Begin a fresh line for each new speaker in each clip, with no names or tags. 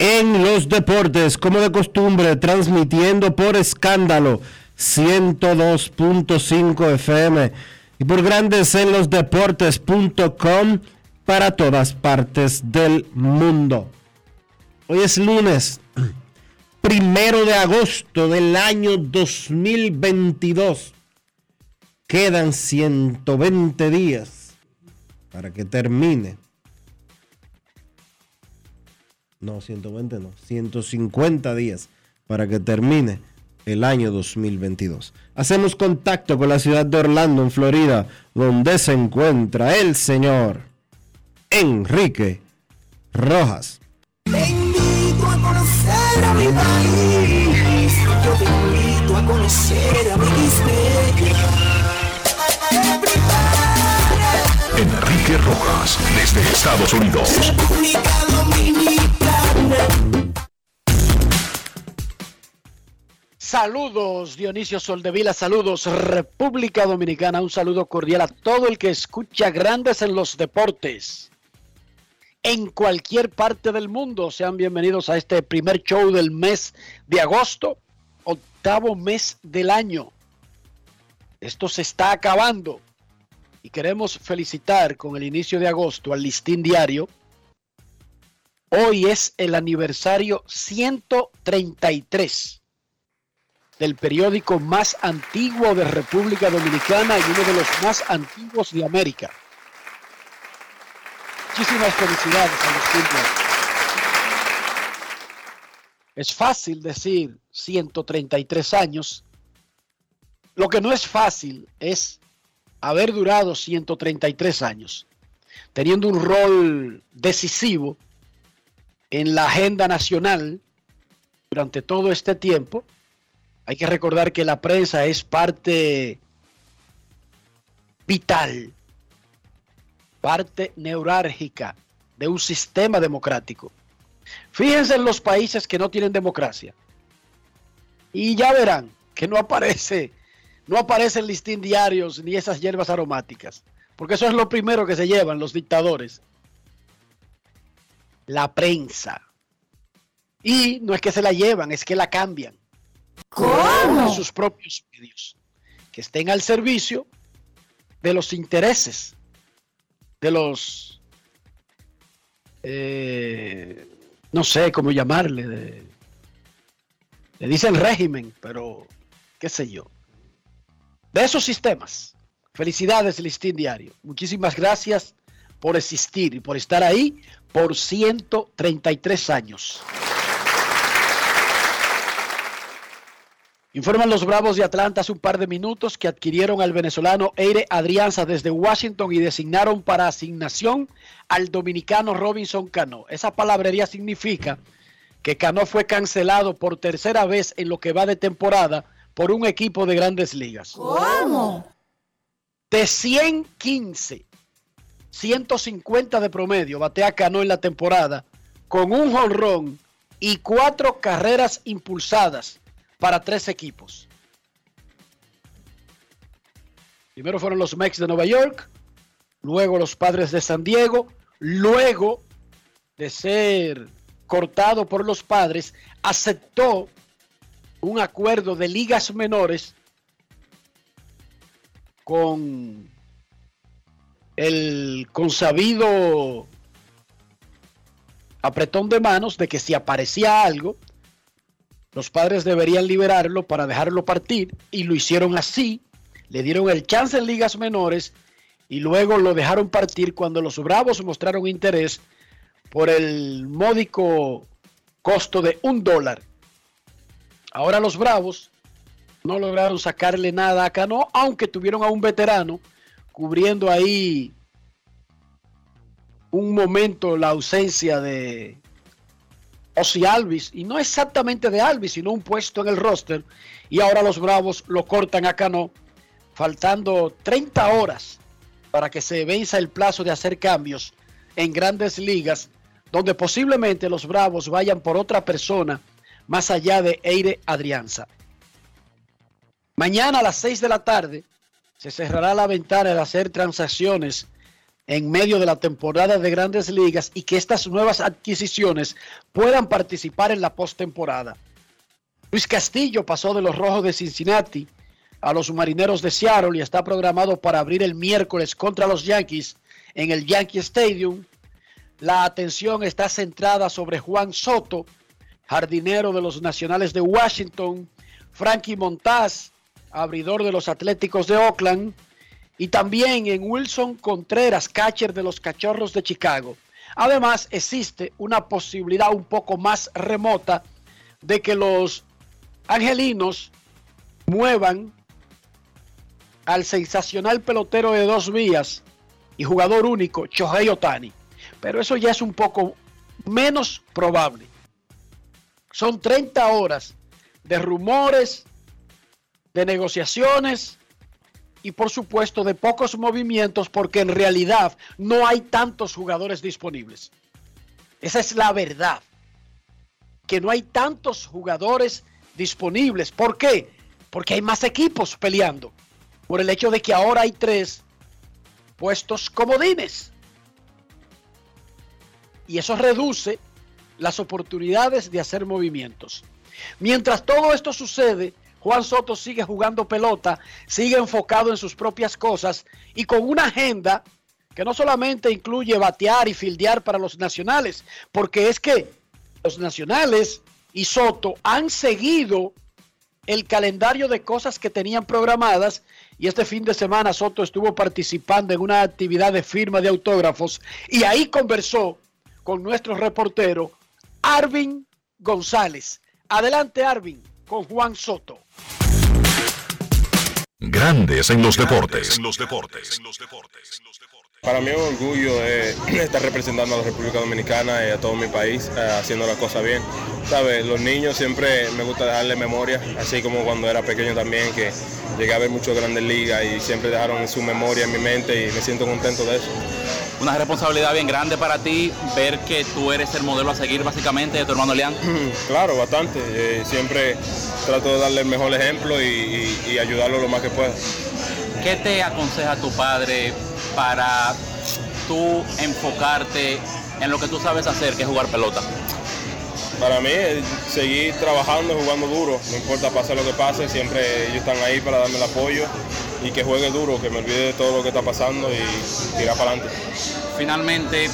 en los Deportes, como de costumbre, transmitiendo por escándalo 102.5 FM y por Grandes en los Deportes.com para todas partes del mundo. Hoy es lunes primero de agosto del año 2022. Quedan 120 días para que termine. No, 120 no, 150 días para que termine el año 2022. Hacemos contacto con la ciudad de Orlando, en Florida, donde se encuentra el señor Enrique Rojas.
Te invito a conocer a mi país. Yo te invito a conocer a mi
Enrique Rojas, desde Estados Unidos.
República Dominicana.
Saludos Dionisio Soldevila, saludos República Dominicana, un saludo cordial a todo el que escucha Grandes en los Deportes. En cualquier parte del mundo, sean bienvenidos a este primer show del mes de agosto, octavo mes del año. Esto se está acabando y queremos felicitar con el inicio de agosto al listín diario. Hoy es el aniversario 133 del periódico más antiguo de República Dominicana y uno de los más antiguos de América. Muchísimas felicidades a los cumpleaños. Es fácil decir 133 años. Lo que no es fácil es haber durado 133 años, teniendo un rol decisivo en la agenda nacional durante todo este tiempo. Hay que recordar que la prensa es parte vital, parte neurálgica de un sistema democrático. Fíjense en los países que no tienen democracia. Y ya verán que no aparece, no aparecen listín diarios ni esas hierbas aromáticas. Porque eso es lo primero que se llevan los dictadores. La prensa. Y no es que se la llevan, es que la cambian en sus propios medios, que estén al servicio de los intereses de los, eh, no sé cómo llamarle, de- le dicen régimen, pero qué sé yo, de esos sistemas. Felicidades, Listín Diario. Muchísimas gracias por existir y por estar ahí por 133 años. Informan los Bravos de Atlanta hace un par de minutos que adquirieron al venezolano Eire Adrianza desde Washington y designaron para asignación al dominicano Robinson Cano. Esa palabrería significa que Cano fue cancelado por tercera vez en lo que va de temporada por un equipo de grandes ligas.
¿Cómo?
De 115 150 de promedio, batea Cano en la temporada, con un jonrón y cuatro carreras impulsadas para tres equipos. Primero fueron los Mex de Nueva York, luego los Padres de San Diego, luego de ser cortado por los Padres, aceptó un acuerdo de ligas menores con el consabido apretón de manos de que si aparecía algo, los padres deberían liberarlo para dejarlo partir y lo hicieron así, le dieron el chance en ligas menores y luego lo dejaron partir cuando los Bravos mostraron interés por el módico costo de un dólar. Ahora los Bravos no lograron sacarle nada a Cano, aunque tuvieron a un veterano cubriendo ahí un momento la ausencia de Ozzy Alvis, y no exactamente de Alvis, sino un puesto en el roster, y ahora los Bravos lo cortan a Cano, faltando 30 horas para que se venza el plazo de hacer cambios en grandes ligas, donde posiblemente los Bravos vayan por otra persona más allá de Eire Adrianza. Mañana a las 6 de la tarde se cerrará la ventana de hacer transacciones en medio de la temporada de grandes ligas y que estas nuevas adquisiciones puedan participar en la postemporada. Luis Castillo pasó de los Rojos de Cincinnati a los Marineros de Seattle y está programado para abrir el miércoles contra los Yankees en el Yankee Stadium. La atención está centrada sobre Juan Soto, jardinero de los Nacionales de Washington, Frankie Montaz, abridor de los Atléticos de Oakland, y también en Wilson Contreras, catcher de los Cachorros de Chicago. Además, existe una posibilidad un poco más remota de que los angelinos muevan al sensacional pelotero de dos vías y jugador único, Shohei Otani. Pero eso ya es un poco menos probable. Son 30 horas de rumores, de negociaciones y por supuesto de pocos movimientos porque en realidad no hay tantos jugadores disponibles. Esa es la verdad. Que no hay tantos jugadores disponibles. ¿Por qué? Porque hay más equipos peleando. Por el hecho de que ahora hay tres puestos comodines. Y eso reduce las oportunidades de hacer movimientos. Mientras todo esto sucede, Juan Soto sigue jugando pelota, sigue enfocado en sus propias cosas y con una agenda que no solamente incluye batear y fildear para los nacionales, porque es que los nacionales y Soto han seguido el calendario de cosas que tenían programadas y este fin de semana Soto estuvo participando en una actividad de firma de autógrafos y ahí conversó con nuestro reportero Arvin González. Adelante Arvin con Juan Soto.
Grandes en los deportes.
En los deportes. Para mí es un orgullo eh, estar representando a la República Dominicana y a todo mi país, eh, haciendo las cosas bien. ¿Sabes? Los niños siempre me gusta dejarle memoria, así como cuando era pequeño también, que llegué a ver muchas grandes ligas y siempre dejaron su memoria en mi mente y me siento contento de eso.
Una responsabilidad bien grande para ti ver que tú eres el modelo a seguir básicamente de tu hermano Leán.
Claro, bastante. Eh, siempre trato de darle el mejor ejemplo y, y ayudarlo lo más que pueda.
¿Qué te aconseja tu padre para tú enfocarte en lo que tú sabes hacer, que es jugar pelota?
Para mí, seguir trabajando, jugando duro, no importa pasar lo que pase, siempre ellos están ahí para darme el apoyo y que juegue duro, que me olvide de todo lo que está pasando y tirar para adelante.
Finalmente,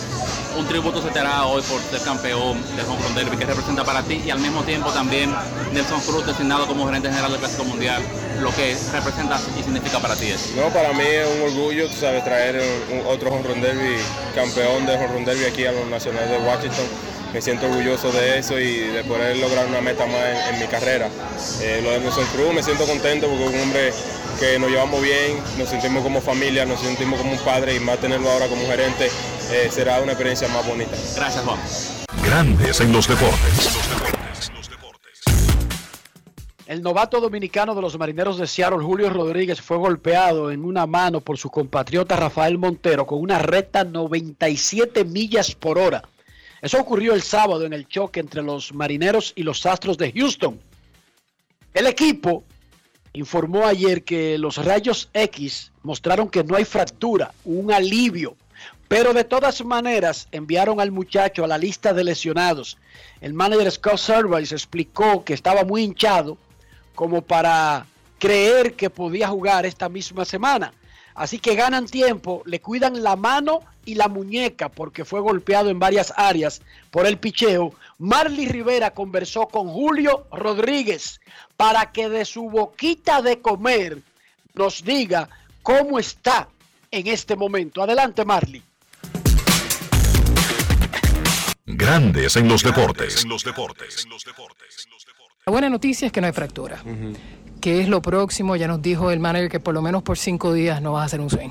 un tributo se te hará hoy por ser campeón del Home Run Derby, que representa para ti y al mismo tiempo también Nelson Cruz designado como gerente general del Clásico Mundial, lo que representa y significa para ti eso.
No, para mí es un orgullo, tú sabes, traer un, otro Home Run Derby, campeón del Home Run Derby aquí a los Nacionales de Washington. Me siento orgulloso de eso y de poder lograr una meta más en, mi carrera. Eh, lo de Nelson Cruz, me siento contento porque es un hombre que nos llevamos bien, nos sentimos como familia, nos sentimos como un padre y más tenerlo ahora como gerente eh, será una experiencia más bonita.
Gracias, Juan.
Grandes en los deportes.
El novato dominicano de los marineros de Seattle, Julio Rodríguez, fue golpeado en una mano por su compatriota Rafael Montero con una recta 97 millas por hora. Eso ocurrió el sábado en el choque entre los marineros y los astros de Houston. El equipo informó ayer que los rayos X mostraron que no hay fractura, un alivio, pero de todas maneras enviaron al muchacho a la lista de lesionados. El manager Scott Service explicó que estaba muy hinchado como para creer que podía jugar esta misma semana. Así que ganan tiempo, le cuidan la mano y la muñeca porque fue golpeado en varias áreas por el picheo. Marley Rivera conversó con Julio Rodríguez para que de su boquita de comer nos diga cómo está en este momento. Adelante, Marley.
Grandes en los deportes.
La buena noticia es que no hay fractura. ¿Qué es lo próximo? Ya nos dijo el manager que por lo menos por cinco días no vas a hacer un swing.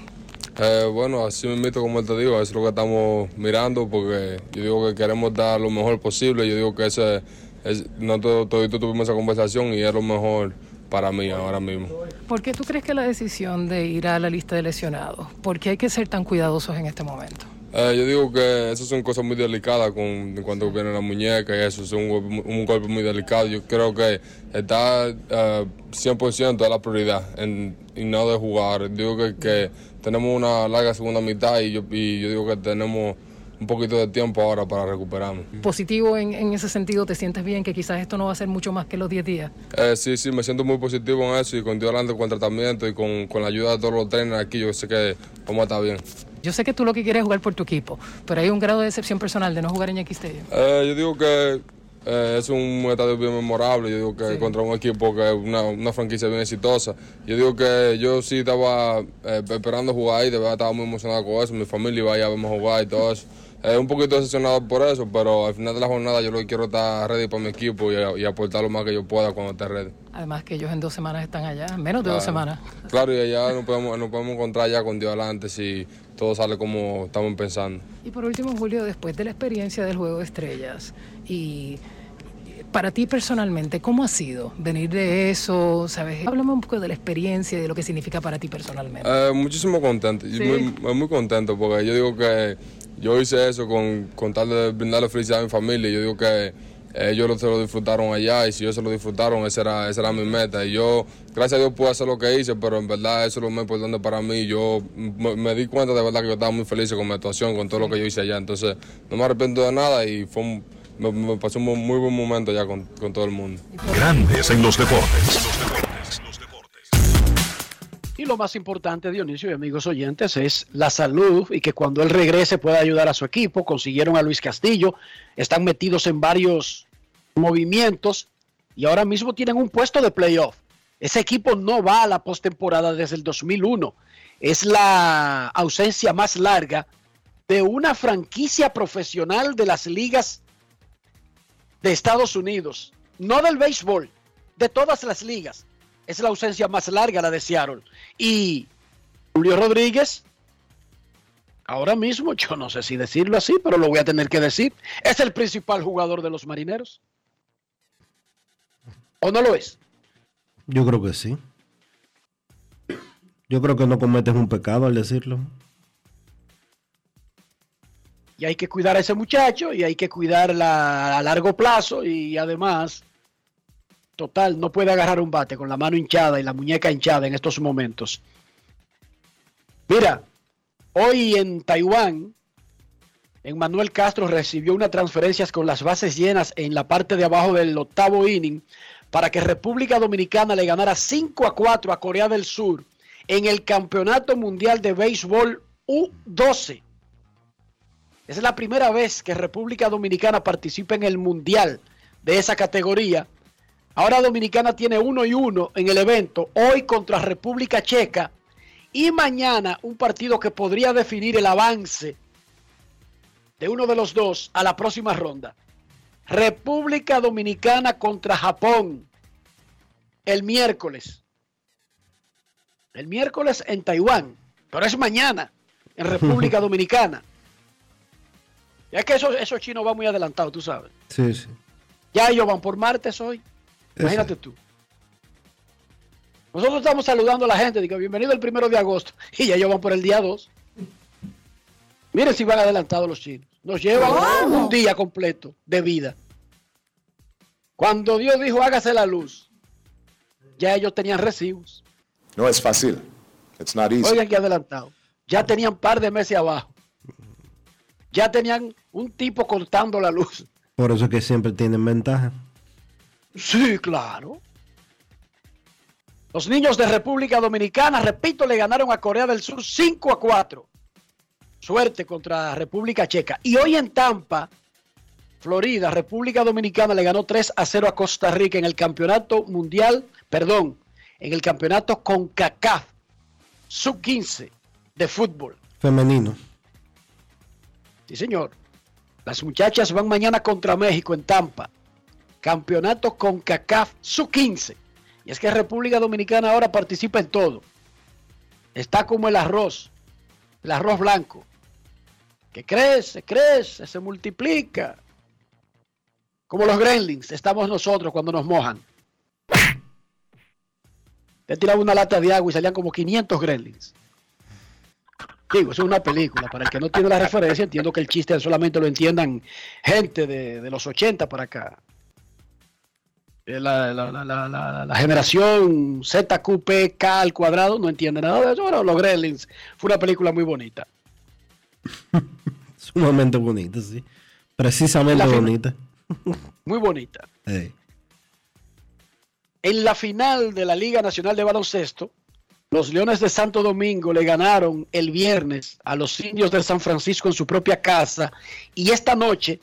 Eh, bueno, así me invito como te digo, eso es lo que estamos mirando porque yo digo que queremos dar lo mejor posible. Yo digo que ese es, no todo, todito tuvimos esa conversación y es lo mejor para mí ahora mismo.
¿Por qué tú crees que la decisión de ir a la lista de lesionados? ¿Por qué hay que ser tan cuidadosos en este momento?
Eh, yo digo que esas son cosas muy delicadas con, en cuanto viene la muñeca y eso, es un, un golpe muy delicado. Yo creo que está eh, 100% de la prioridad en, y no de jugar. Digo que, que tenemos una larga segunda mitad y yo, y yo digo que tenemos un poquito de tiempo ahora para recuperarnos.
Positivo en, en ese sentido, ¿te sientes bien que quizás esto no va a ser mucho más que los 10 días?
Eh, sí, sí, me siento muy positivo en eso y con Dios adelante con el tratamiento y con, con la ayuda de todos los trainers aquí, yo sé que vamos a estar bien.
Yo sé que tú lo que quieres es jugar por tu equipo, pero hay un grado de decepción personal de no jugar en Yankee Stadium.
Eh, yo digo que eh, es un estadio bien memorable. Yo digo que contra un equipo que es una, una franquicia bien exitosa. Yo digo que yo sí estaba eh, esperando jugar ahí, de verdad estaba muy emocionado con eso. Mi familia iba a ir a verme jugar y todo eso. Eh, un poquito decepcionado por eso, pero al final de la jornada yo lo que quiero es estar ready para mi equipo y, y aportar lo más que yo pueda cuando esté ready.
Además que ellos en dos semanas están allá, menos de dos semanas.
Claro, y allá nos podemos, nos podemos encontrar ya con Dios adelante si todo sale como estamos pensando.
Y por último, Julio, después de la experiencia del Juego de Estrellas y para ti personalmente, ¿cómo ha sido venir de eso? ¿Sabes? Háblame un poco de la experiencia y de lo que significa para ti personalmente.
Eh, muchísimo contento,
Sí.
muy, muy contento porque yo digo que yo hice eso con, con tal de brindarle felicidad a mi familia. Yo digo que ellos lo- se lo disfrutaron allá y si ellos se lo disfrutaron, esa era, esa era mi meta. Y yo, gracias a Dios, pude hacer lo que hice, pero en verdad eso es lo más importante para mí. Yo me, di cuenta de verdad que yo estaba muy feliz con mi actuación, con todo lo que yo hice allá. Entonces, no me arrepiento de nada y fue me pasó un muy buen momento allá con, con todo el mundo.
Grandes en los deportes.
Y lo más importante, Dionisio y amigos oyentes, es la salud y que cuando él regrese pueda ayudar a su equipo. Consiguieron a Luis Castillo, están metidos en varios movimientos y ahora mismo tienen un puesto de playoff. Ese equipo no va a la postemporada desde el 2001. Es la ausencia más larga de una franquicia profesional de las ligas de Estados Unidos, no del béisbol, de todas las ligas. Es la ausencia más larga la de Seattle. Y Julio Rodríguez, ahora mismo, yo no sé si decirlo así, pero lo voy a tener que decir, es el principal jugador de los marineros. ¿O no lo es?
Yo creo que sí. Yo creo que no cometes un pecado al decirlo.
Y hay que cuidar a ese muchacho y hay que cuidarla a largo plazo y además, total, no puede agarrar un bate con la mano hinchada y la muñeca hinchada en estos momentos. Mira, hoy en Taiwán, Manuel Castro recibió unas transferencias con las bases llenas en la parte de abajo del octavo inning para que República Dominicana le ganara 5 a 4 a Corea del Sur en el Campeonato Mundial de Béisbol U12. Esa es la primera vez que República Dominicana participa en el Mundial de esa categoría. Ahora Dominicana tiene uno y uno en el evento, hoy contra República Checa y mañana un partido que podría definir el avance de uno de los dos a la próxima ronda. República Dominicana contra Japón el miércoles. El miércoles en Taiwán, pero es mañana en República Dominicana. Ya que esos, esos chinos van muy adelantados, tú sabes.
Sí, sí.
Ya ellos van por martes hoy. Imagínate tú. Nosotros estamos saludando a la gente, digo, bienvenido el primero de agosto, y ya ellos van por el día 2. Miren si van adelantados los chinos. Nos llevan un día completo de vida. Cuando Dios dijo, hágase la luz, ya ellos tenían recibos.
No es fácil. It's not easy.
Oigan que adelantado. Ya tenían par de meses abajo. Ya tenían un tipo cortando la luz.
Por eso es que siempre tienen ventaja.
Sí, claro. Los niños de República Dominicana, repito, le ganaron a Corea del Sur 5 a 4. Suerte contra República Checa. Y hoy en Tampa, Florida, República Dominicana le ganó 3 a 0 a Costa Rica en el campeonato mundial, perdón, en el campeonato CONCACAF sub-15 de fútbol.
Femenino.
Sí, señor. Las muchachas van mañana contra México en Tampa. Campeonato CONCACAF sub-15. Y es que República Dominicana ahora participa en todo. Está como el arroz, el arroz blanco, que crece, crece, se multiplica. Como los gremlins, estamos nosotros cuando nos mojan. Te tiraba una lata de agua y salían como 500 gremlins. Digo, eso es una película. Para el que no tiene la referencia, entiendo que el chiste solamente lo entiendan gente de, de los 80 para acá. Eh, La, la- la- la- generación ZQPK al cuadrado no entiende nada de eso. Bueno, los Gremlins fue una película muy bonita.
Sumamente bonita, sí. Precisamente bonita.
Muy bonita. En la final de la Liga Nacional de Baloncesto, los Leones de Santo Domingo le ganaron el viernes a los indios de San Francisco en su propia casa y esta noche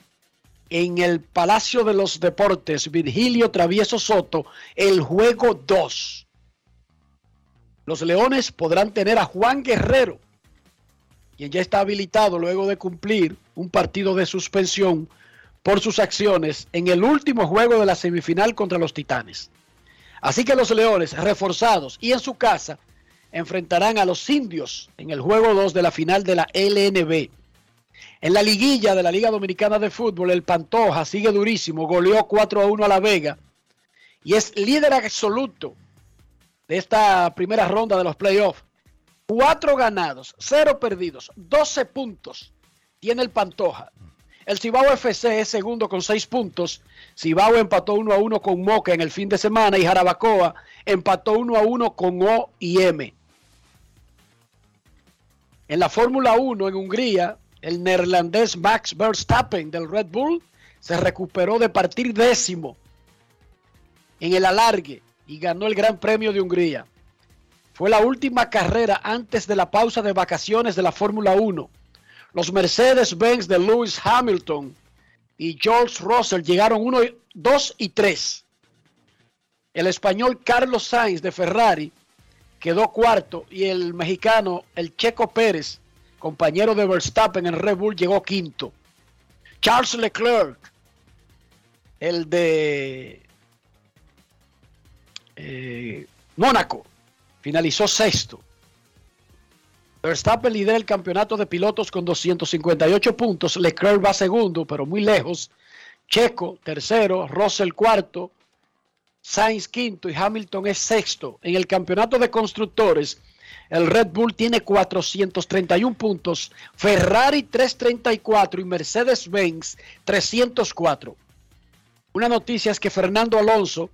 en el Palacio de los Deportes Virgilio Travieso Soto el juego 2. Los Leones podrán tener a Juan Guerrero, quien ya está habilitado luego de cumplir un partido de suspensión por sus acciones en el último juego de la semifinal contra los Titanes. Así que los Leones, reforzados y en su casa, enfrentarán a los indios en el juego 2 de la final de la LNB. En la liguilla de la Liga Dominicana de Fútbol, el Pantoja sigue durísimo, goleó 4 a 1 a La Vega y es líder absoluto de esta primera ronda de los playoffs. Cuatro ganados, cero perdidos, 12 puntos tiene el Pantoja. El Cibao FC es segundo con 6 puntos. Cibao empató 1 a 1 con Moca en el fin de semana y Jarabacoa empató 1 a 1 con O y M. En la Fórmula 1 en Hungría, el neerlandés Max Verstappen del Red Bull se recuperó de partir décimo en el alargue y ganó el Gran Premio de Hungría. Fue la última carrera antes de la pausa de vacaciones de la Fórmula 1. Los Mercedes-Benz de Lewis Hamilton y George Russell llegaron 1, 2 y 3. El español Carlos Sainz de Ferrari quedó cuarto y el mexicano, el Checo Pérez, compañero de Verstappen en Red Bull, llegó quinto. Charles Leclerc, el de eh, Mónaco, finalizó sexto. Verstappen lidera el campeonato de pilotos con 258 puntos. Leclerc va segundo, pero muy lejos. Checo, tercero. Russell, cuarto. Sainz, quinto. Y Hamilton es sexto. En el campeonato de constructores, el Red Bull tiene 431 puntos. Ferrari, 334. Y Mercedes-Benz, 304. Una noticia es que Fernando Alonso,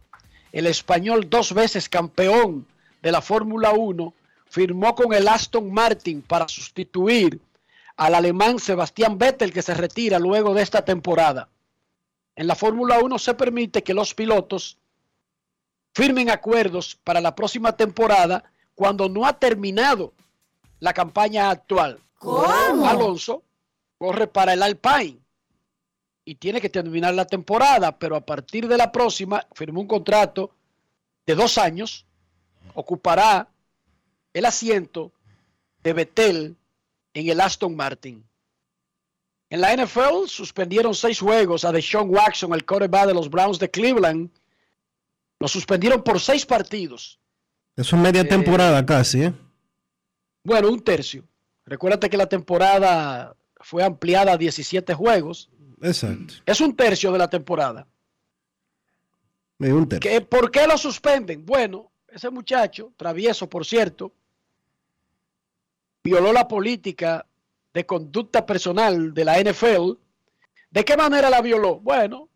el español dos veces campeón de la Fórmula 1, firmó con el Aston Martin para sustituir al alemán Sebastián Vettel que se retira luego de esta temporada. En la Fórmula 1 se permite que los pilotos firmen acuerdos para la próxima temporada cuando no ha terminado la campaña actual. Alonso corre para el Alpine y tiene que terminar la temporada, pero a partir de la próxima firmó un contrato de dos años, ocupará el asiento de Betel en el Aston Martin. En la NFL suspendieron seis juegos a Deshaun Watson, el quarterback de los Browns de Cleveland. Lo suspendieron por seis partidos.
Eso es media temporada casi, ¿eh?
Bueno, un tercio. Recuérdate que la temporada fue ampliada a 17 juegos.
Exacto.
Es un tercio de la temporada.
Es un tercio.
¿Qué- ¿Por qué lo suspenden? Bueno, ese muchacho, travieso por cierto, violó la política de conducta personal de la NFL. ¿De qué manera la violó? Bueno,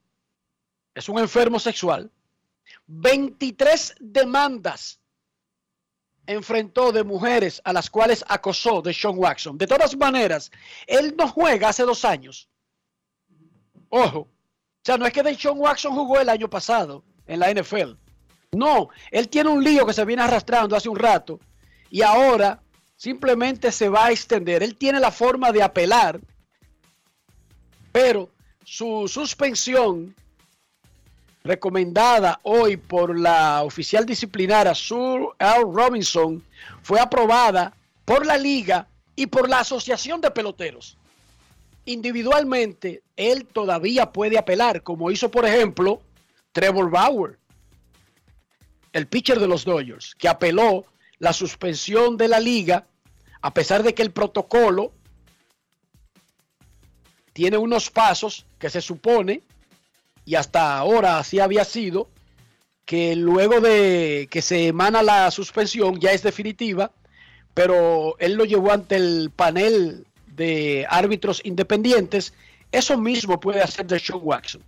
es un enfermo sexual. 23 demandas enfrentó de mujeres a las cuales acosó de Sean Watson. De todas maneras, él no juega hace dos años. Ojo, o sea, no es que Sean Watson jugó el año pasado en la NFL. No, él tiene un lío que se viene arrastrando hace un rato y ahora simplemente se va a extender. Él tiene la forma de apelar, pero su suspensión recomendada hoy por la oficial disciplinaria Sue L. Robinson fue aprobada por la liga y por la asociación de peloteros. Individualmente, él todavía puede apelar, como hizo, por ejemplo, Trevor Bauer, el pitcher de los Dodgers, que apeló la suspensión de la liga, a pesar de que el protocolo tiene unos pasos que se supone y hasta ahora así había sido, que luego de que se emana la suspensión ya es definitiva, pero él lo llevó ante el panel de árbitros independientes. Eso mismo puede hacer de Sean Watson.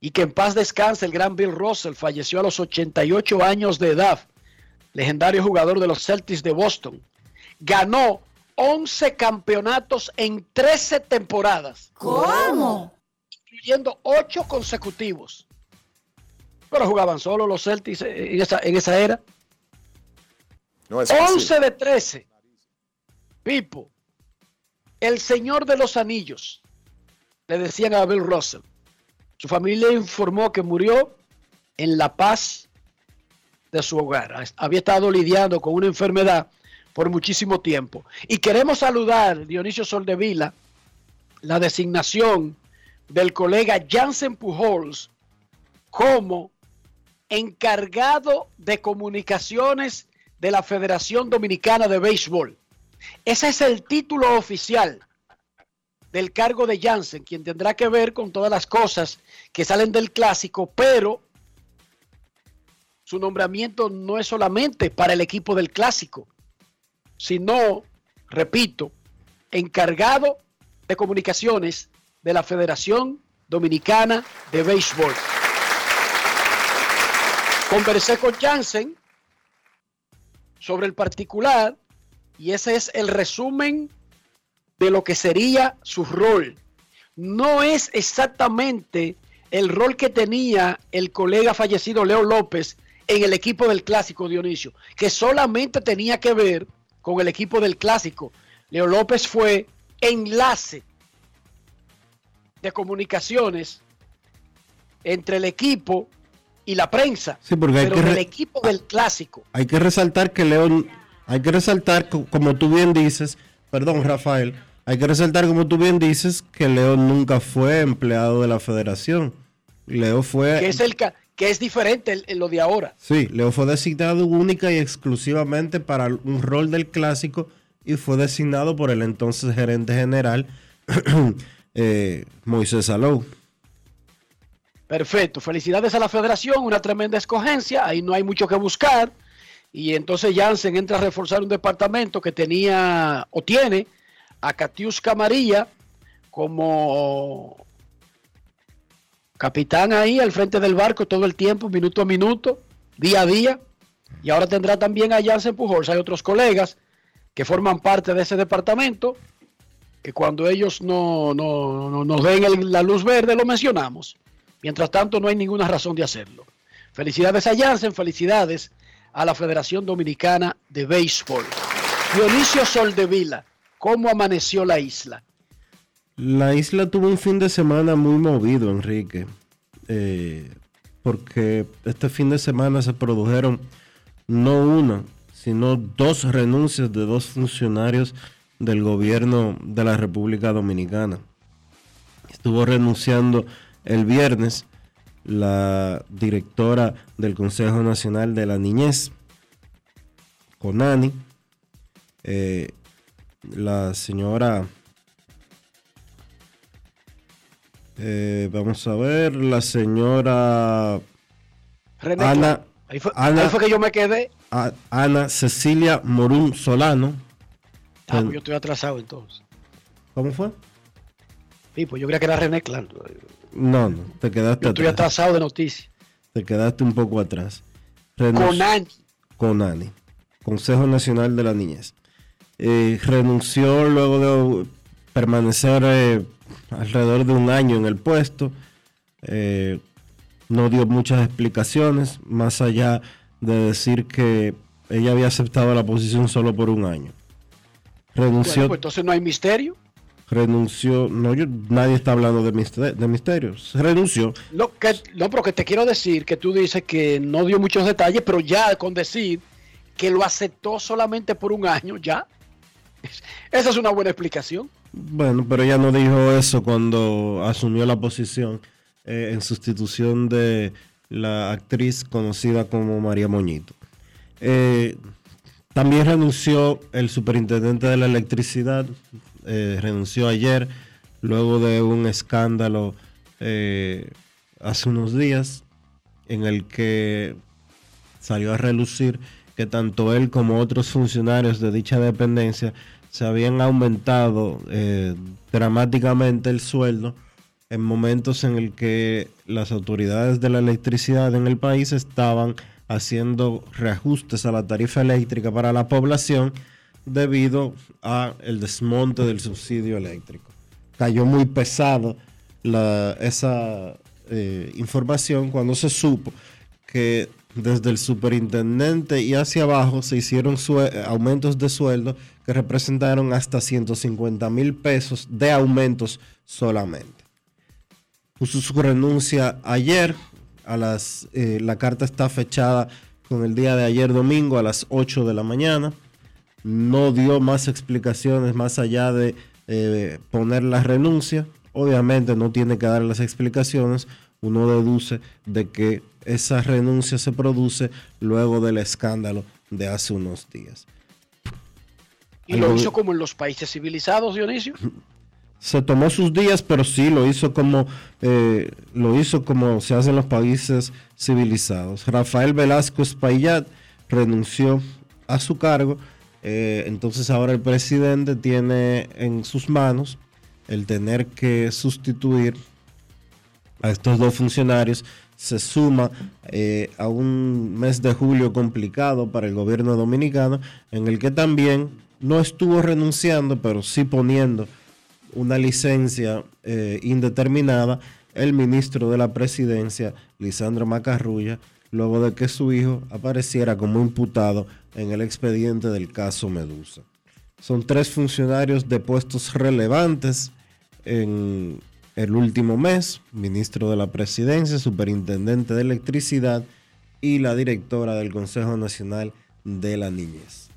Y que en paz descanse el gran Bill Russell, falleció a los 88 años de edad, legendario jugador de los Celtics de Boston. Ganó 11 campeonatos en 13 temporadas.
¿Cómo?
Incluyendo 8 consecutivos. Pero jugaban solo los Celtics en esa, en esa era.
No es
11
fácil.
de 13. Pipo. El señor de los anillos. Le decían a Bill Russell. Su familia informó que murió en la paz de su hogar. Había estado lidiando con una enfermedad por muchísimo tiempo. Y queremos saludar, Dionisio Soldevila, la designación del colega Jansen Pujols como encargado de comunicaciones de la Federación Dominicana de Béisbol. Ese es el título oficial del cargo de Jansen, quien tendrá que ver con todas las cosas que salen del clásico, pero su nombramiento no es solamente para el equipo del clásico, sino, repito, encargado de comunicaciones de la Federación Dominicana de Béisbol. Conversé con Jansen sobre el particular y ese es el resumen de lo que sería su rol. No es exactamente el rol que tenía el colega fallecido Leo López en el equipo del clásico Dionisio, que solamente tenía que ver con el equipo del clásico. Leo López fue enlace de comunicaciones entre el equipo y la prensa,
Sí, porque hay
pero
que
el equipo del clásico.
Hay que resaltar que León, hay que resaltar, co- como tú bien dices, perdón Rafael, hay que resaltar como tú bien dices que León nunca fue empleado de la federación. Leo fue,
que es el ca- que es diferente en- en lo de ahora.
sí, Leo fue designado única y exclusivamente para un rol del clásico y fue designado por el entonces gerente general eh, Moisés Alou.
Perfecto, felicidades a la federación, una tremenda escogencia, ahí no hay mucho que buscar. Y entonces Jansen entra a reforzar un departamento que tenía o tiene a Katiuska María como capitán ahí al frente del barco todo el tiempo, minuto a minuto, día a día. Y ahora tendrá también a Jansen Pujols. Hay otros colegas que forman parte de ese departamento, que cuando ellos no, no- no- nos den la luz verde lo mencionamos. Mientras tanto, no hay ninguna razón de hacerlo. Felicidades a Jansen, felicidades a la Federación Dominicana de Béisbol. Dionisio Soldevila, ¿cómo amaneció la isla?
La isla tuvo un fin de semana muy movido, Enrique, eh, porque este fin de semana se produjeron no una, sino dos renuncias de dos funcionarios del gobierno de la República Dominicana. Estuvo renunciando el viernes la directora del Consejo Nacional de la Niñez, CONANI, eh, la señora eh, vamos a ver, la señora
René
Ana,
Clan. Ahí fue,
Ana-
ahí fue que yo me quedé.
A- Ana Cecilia Morún Solano.
Ah, pues yo estoy atrasado entonces.
¿Cómo fue?
Sí, pues yo creía que era René Clan.
No, no, te quedaste
Yo estoy
atrás.
atrasado de noticias.
Te quedaste un poco atrás. Renunci-
Con Ani.
Conani, Consejo Nacional de la Niñez. Eh, renunció luego de permanecer eh, alrededor de un año en el puesto. Eh, no dio muchas explicaciones, más allá de decir que ella había aceptado la posición solo por un año. Renunció,
Bueno, pues entonces no hay misterio.
renunció, no, yo- nadie está hablando de, mister- de misterios. Renunció,
No, que, no, pero que te quiero decir que tú dices que no dio muchos detalles, pero ya con decir que lo aceptó solamente por un año, ya. Esa es una buena explicación.
Bueno, pero ella no dijo eso cuando asumió la posición eh, en sustitución de la actriz conocida como María Moñito. Eh, también renunció el superintendente de la electricidad, eh, renunció ayer luego de un escándalo hace unos días en el que salió a relucir que tanto él como otros funcionarios de dicha dependencia se habían aumentado eh, dramáticamente el sueldo en momentos en el que las autoridades de la electricidad en el país estaban haciendo reajustes a la tarifa eléctrica para la población debido a el desmonte del subsidio eléctrico. Cayó muy pesado la- esa eh, información cuando se supo que desde el superintendente y hacia abajo se hicieron aumentos de sueldo que representaron hasta 150 mil pesos de aumentos solamente. Puso su renuncia ayer, a las, eh, la carta está fechada con el día de ayer domingo a las 8 de la mañana. No dio más explicaciones más allá de eh, poner la renuncia. Obviamente no tiene que dar las explicaciones. Uno deduce de que esa renuncia se produce luego del escándalo de hace unos días.
Y lo hizo como en los países civilizados, Dionisio.
se tomó sus días, pero sí lo hizo como eh, lo hizo como se hace en los países civilizados. Rafael Velasco Espaillat renunció a su cargo, eh, entonces ahora el presidente tiene en sus manos el tener que sustituir a estos dos funcionarios. Se suma eh, a un mes de julio complicado para el gobierno dominicano, en el que también no estuvo renunciando, pero sí poniendo una licencia eh, indeterminada el ministro de la presidencia, Lisandro Macarrulla, luego de que su hijo apareciera como imputado en el expediente del caso Medusa. Son tres funcionarios de puestos relevantes en el último mes, ministro de la presidencia, superintendente de electricidad y la directora del Consejo Nacional de la Niñez.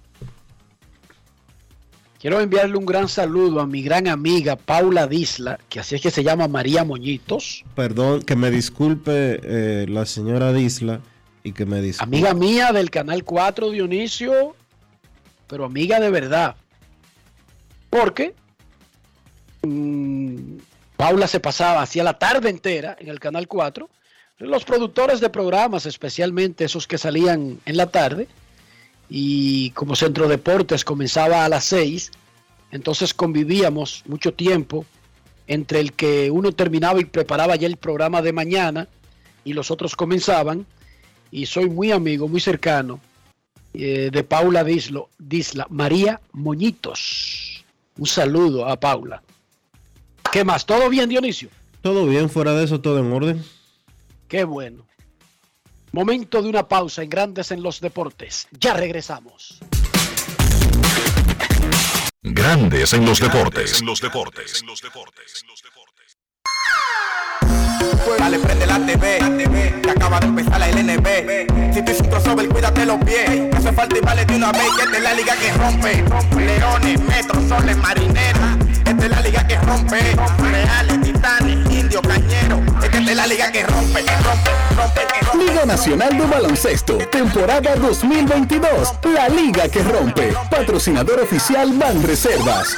Quiero enviarle un gran saludo a mi gran amiga Paula Disla, que así es que se llama María Moñitos,
Perdón, que me disculpe eh, la señora Disla y que me disculpe.
amiga mía del Canal 4 Dionisio, pero amiga de verdad. Porque mm, Paula se pasaba, hacía la tarde entera en el Canal 4. Los productores de programas, especialmente esos que salían en la tarde, y como Centro Deportes comenzaba a las 6, entonces convivíamos mucho tiempo entre el que uno terminaba y preparaba ya el programa de mañana y los otros comenzaban. Y soy muy amigo, muy cercano eh, de Paula Dislo, Disla, María Moñitos. Un saludo a Paula. ¿Qué más? ¿Todo bien, Dionisio?
Todo bien, fuera de eso, todo en orden.
Qué bueno. Momento de una pausa en Grandes en los Deportes. Ya regresamos.
Grandes en los deportes. En los deportes.
Dale, prende la TV, que acaba de empezar la LNB. Si tú hiciste un crossover, cuídate los pies. Que hace falta y vale de una vez, que es la liga que rompe. Leones, metros, soles, marineras. Esta es la liga que rompe. Reales, titanes. Es que esta es la liga que rompe, que rompe, rompe, que rompe.
Liga Nacional de Baloncesto, temporada 2022. La liga que rompe. Patrocinador oficial Banreservas.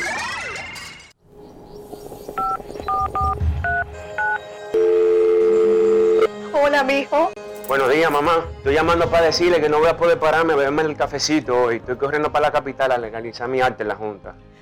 Hola, mijo.
Buenos días, mamá. Estoy llamando para decirle que no voy a poder pararme a beberme el cafecito hoy. Estoy corriendo para la capital a legalizar mi arte en la Junta.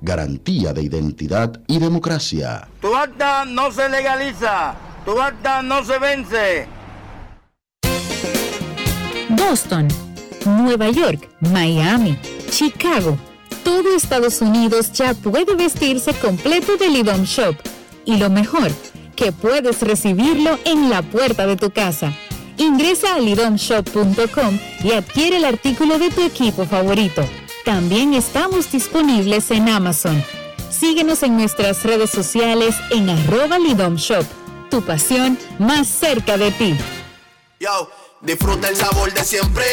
Garantía de identidad y democracia.
Tu acta no se legaliza, tu acta no se vence.
Boston, Nueva York, Miami, Chicago. Todo Estados Unidos ya puede vestirse completo de Lidom Shop. Y lo mejor, que puedes recibirlo en la puerta de tu casa. Ingresa a lidomshop.com y adquiere el artículo de tu equipo favorito. También estamos disponibles en Amazon. Síguenos en nuestras redes sociales en arroba Lidom Shop. Tu pasión más cerca de ti.
Yo, disfruta el sabor de siempre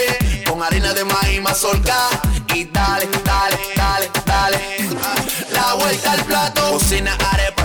con harina de maíz mazorca y dale, dale, dale, dale. Ah, La vuelta al plato, cocina arepa,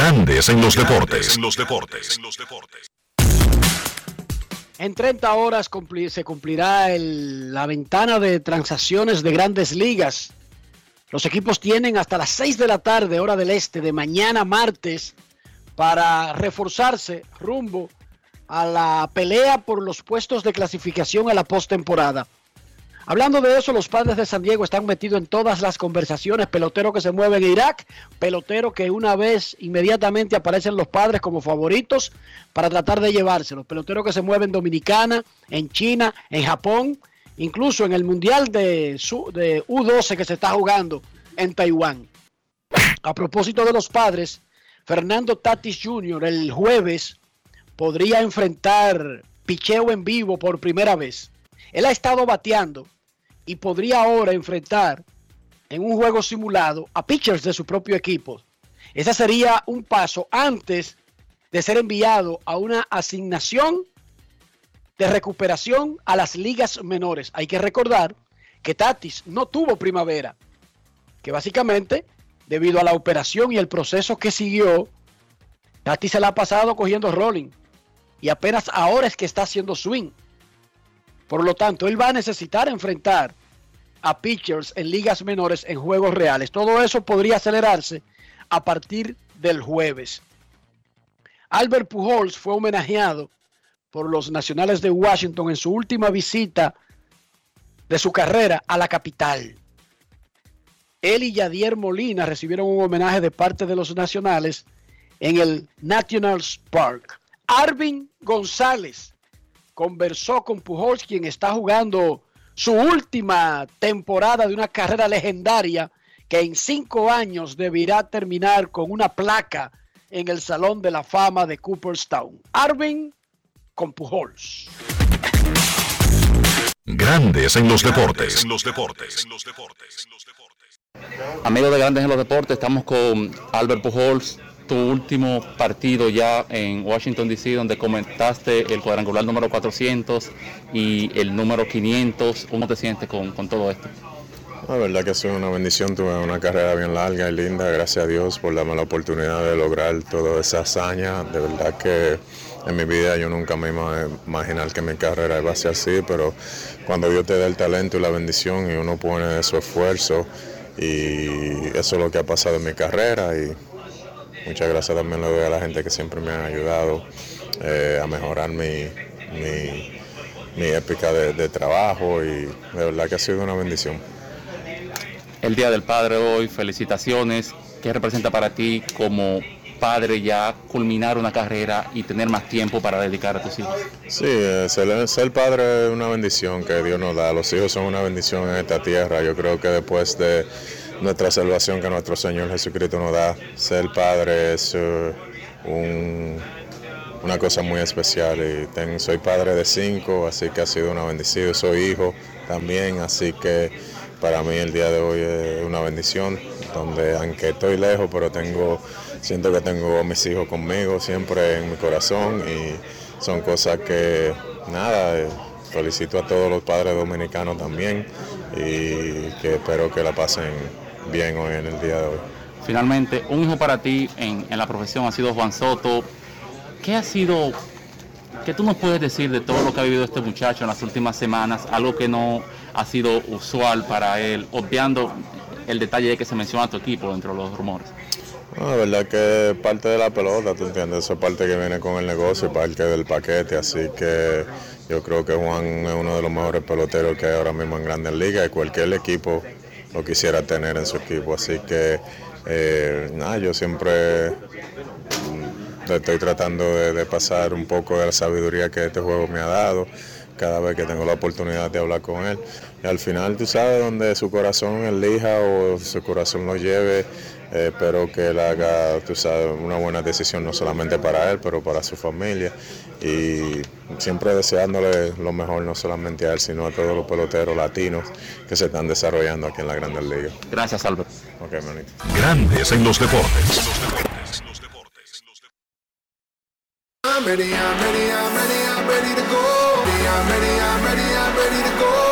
Grandes en los deportes. En los deportes.
En 30 horas se cumplirá el- la ventana de transacciones de grandes ligas. Los equipos tienen hasta las 6 de la tarde, hora del este, de mañana martes, para reforzarse rumbo a la pelea por los puestos de clasificación a la postemporada. Hablando de eso, los padres de San Diego están metidos en todas las conversaciones. Pelotero que se mueve en Irak, pelotero que una vez inmediatamente aparecen los padres como favoritos para tratar de llevárselos. Pelotero que se mueve en Dominicana, en China, en Japón, incluso en el Mundial de, de U12 que se está jugando en Taiwán. A propósito de los padres, Fernando Tatis Jr. el jueves podría enfrentar picheo en vivo por primera vez. Él ha estado bateando y podría ahora enfrentar en un juego simulado a pitchers de su propio equipo. Ese sería un paso antes de ser enviado a una asignación de recuperación a las ligas menores. Hay que recordar que Tatis no tuvo primavera, que básicamente debido a la operación y el proceso que siguió, Tatis se la ha pasado cogiendo rolling y apenas ahora es que está haciendo swing. Por lo tanto, él va a necesitar enfrentar a pitchers en ligas menores en juegos reales. Todo eso podría acelerarse a partir del jueves. Albert Pujols fue homenajeado por los Nacionales de Washington en su última visita de su carrera a la capital. Él y Yadier Molina recibieron un homenaje de parte de los Nacionales en el Nationals Park. Arvin González conversó con Pujols, quien está jugando su última temporada de una carrera legendaria que en cinco años deberá terminar con una placa en el Salón de la Fama de Cooperstown. Arvin con Pujols.
Grandes en los deportes.
los deportes.
Amigos de Grandes en los Deportes, estamos con Albert Pujols, tu último partido ya en Washington DC, donde comentaste el cuadrangular número 400 y el número 500. ¿Cómo te sientes con, todo esto?
La verdad que ha sido una bendición, tuve una carrera bien larga y linda, gracias a Dios por darme la oportunidad de lograr toda esa hazaña, de verdad que
en mi vida yo nunca me iba a imaginar que mi carrera iba a ser así, pero cuando Dios te da el talento y la bendición y uno pone su esfuerzo y eso es lo que ha pasado en mi carrera y muchas gracias también le doy a la gente que siempre me ha ayudado eh, a mejorar mi, mi, mi épica de, de trabajo y de verdad que ha sido una bendición.
El Día del Padre hoy, felicitaciones. ¿Qué representa para ti como padre ya culminar una carrera y tener más tiempo para dedicar a tus hijos?
Sí, eh, ser, ser padre es una bendición que Dios nos da. Los hijos son una bendición en esta tierra. Yo creo que después de nuestra salvación que nuestro Señor Jesucristo nos da, ser padre es eh, un- una cosa muy especial. Y soy padre de cinco, así que ha sido una bendición. Soy hijo también, así que para mí el día de hoy es una bendición, donde aunque estoy lejos, pero tengo, siento que tengo a mis hijos conmigo siempre en mi corazón y son cosas que, nada, eh, felicito a todos los padres dominicanos también y que espero que la pasen bien hoy en el día de hoy.
Finalmente, un hijo para ti en, en la profesión ha sido Juan Soto. ¿Qué ha sido, qué tú nos puedes decir de todo lo que ha vivido este muchacho en las últimas semanas? Algo que no ha sido usual para él, obviando el detalle de que se menciona a tu equipo dentro de los rumores.
No, la verdad que parte de la pelota, tú entiendes, eso es parte que viene con el negocio parte del paquete, así que yo creo que Juan es uno de los mejores peloteros que hay ahora mismo en Grandes Ligas y cualquier equipo lo quisiera tener en su equipo, así que eh, nada, yo siempre mm, estoy tratando de, de pasar un poco de la sabiduría que este juego me ha dado cada vez que tengo la oportunidad de hablar con él. Y al final, tú sabes, donde su corazón elija o su corazón lo lleve, eh, espero que él haga, tú sabes, una buena decisión, no solamente para él, pero para su familia. Y siempre deseándole lo mejor, no solamente a él, sino a todos los peloteros latinos que se están desarrollando aquí en la Grandes Ligas.
Gracias, Albert.
Ok, manito.
Grandes en los deportes.
I'm ready, I'm ready, I'm ready, I'm ready to go. I'm ready, I'm ready, I'm ready to go.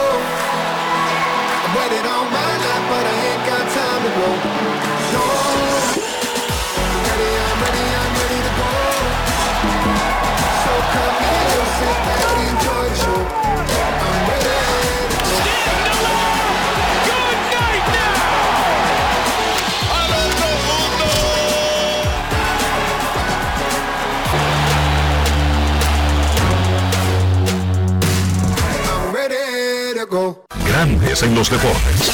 Grandes en los deportes.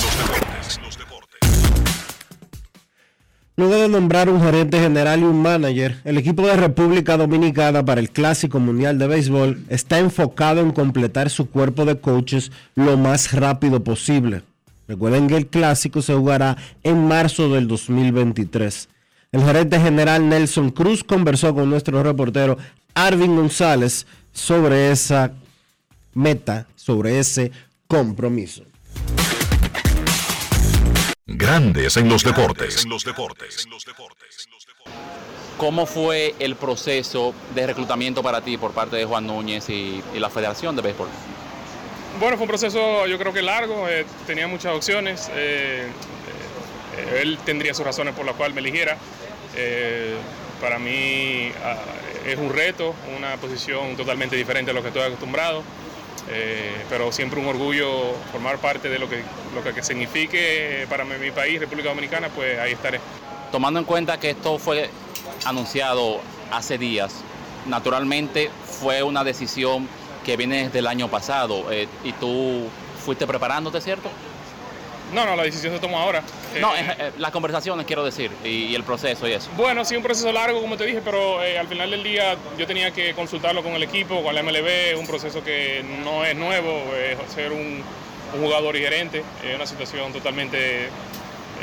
Luego de nombrar un gerente general y un manager, el equipo de República Dominicana para el Clásico Mundial de Béisbol está enfocado en completar su cuerpo de coaches lo más rápido posible. Recuerden que el Clásico se jugará en marzo del 2023. El gerente general Nelson Cruz conversó con nuestro reportero Arvin González sobre esa meta, sobre ese compromiso.
Grandes en los deportes.
¿Cómo fue el proceso de reclutamiento para ti por parte de Juan Núñez y, y la Federación de Béisbol?
Bueno, fue un proceso yo creo que largo, eh, tenía muchas opciones, eh, eh, él tendría sus razones por las cuales me eligiera. Eh, para mí ah, es un reto, una posición totalmente diferente a lo que estoy acostumbrado, eh, pero siempre un orgullo formar parte de lo que, lo que signifique para mi, país, República Dominicana, pues ahí estaré.
Tomando en cuenta que esto fue anunciado hace días, naturalmente fue una decisión que viene desde el año pasado eh, y tú fuiste preparándote, ¿cierto?
No, no, la decisión se tomó ahora.
No,
Eh,
eh, las conversaciones quiero decir y, y el proceso y eso.
Bueno, sí, un proceso largo, como te dije, pero eh, al final del día yo tenía que consultarlo con el equipo, con la MLB, un proceso que no es nuevo, eh, ser un, un jugador y gerente, es una situación totalmente eh,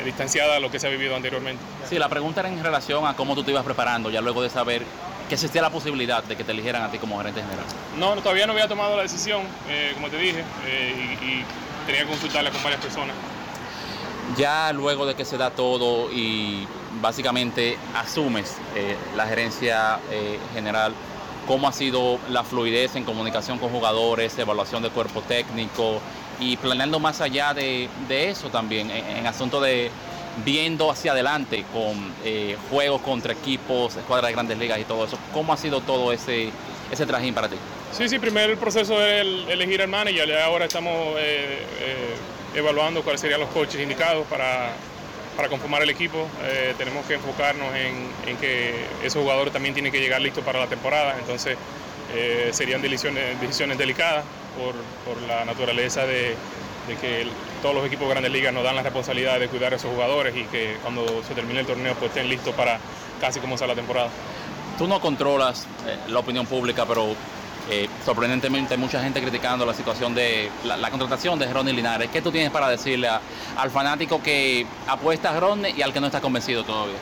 distanciada a lo que se ha vivido anteriormente.
Sí, la pregunta era en relación a cómo tú te ibas preparando ya luego de saber que existía la posibilidad de que te eligieran a ti como gerente general.
No, no, todavía no había tomado la decisión, eh, como te dije, y, y tenía que consultarla con varias personas.
Ya luego de que se da todo y básicamente asumes eh, la gerencia eh, general, ¿cómo ha sido la fluidez en comunicación con jugadores, evaluación de cuerpo técnico y planeando más allá de, de eso también, en, asunto de viendo hacia adelante con eh, juegos contra equipos, escuadras de grandes ligas y todo eso. ¿Cómo ha sido todo ese, ese trajín para ti?
Sí, sí, primero el proceso es el- elegir al manager ahora estamos evaluando cuáles serían los coaches indicados para, para conformar el equipo. Eh, tenemos que enfocarnos en, en que esos jugadores también tienen que llegar listos para la temporada, entonces eh, serían decisiones, decisiones delicadas por, por la naturaleza de, de que todos los equipos de grandes ligas nos dan la responsabilidad de cuidar a esos jugadores y que cuando se termine el torneo pues estén listos para casi comenzar la temporada.
Tú no controlas eh, la opinión pública, pero eh, sorprendentemente mucha gente criticando la situación de la, la contratación de Ronnie Linares. ¿Qué tú tienes para decirle a- al fanático que apuesta a Ronnie y al que no está convencido todavía?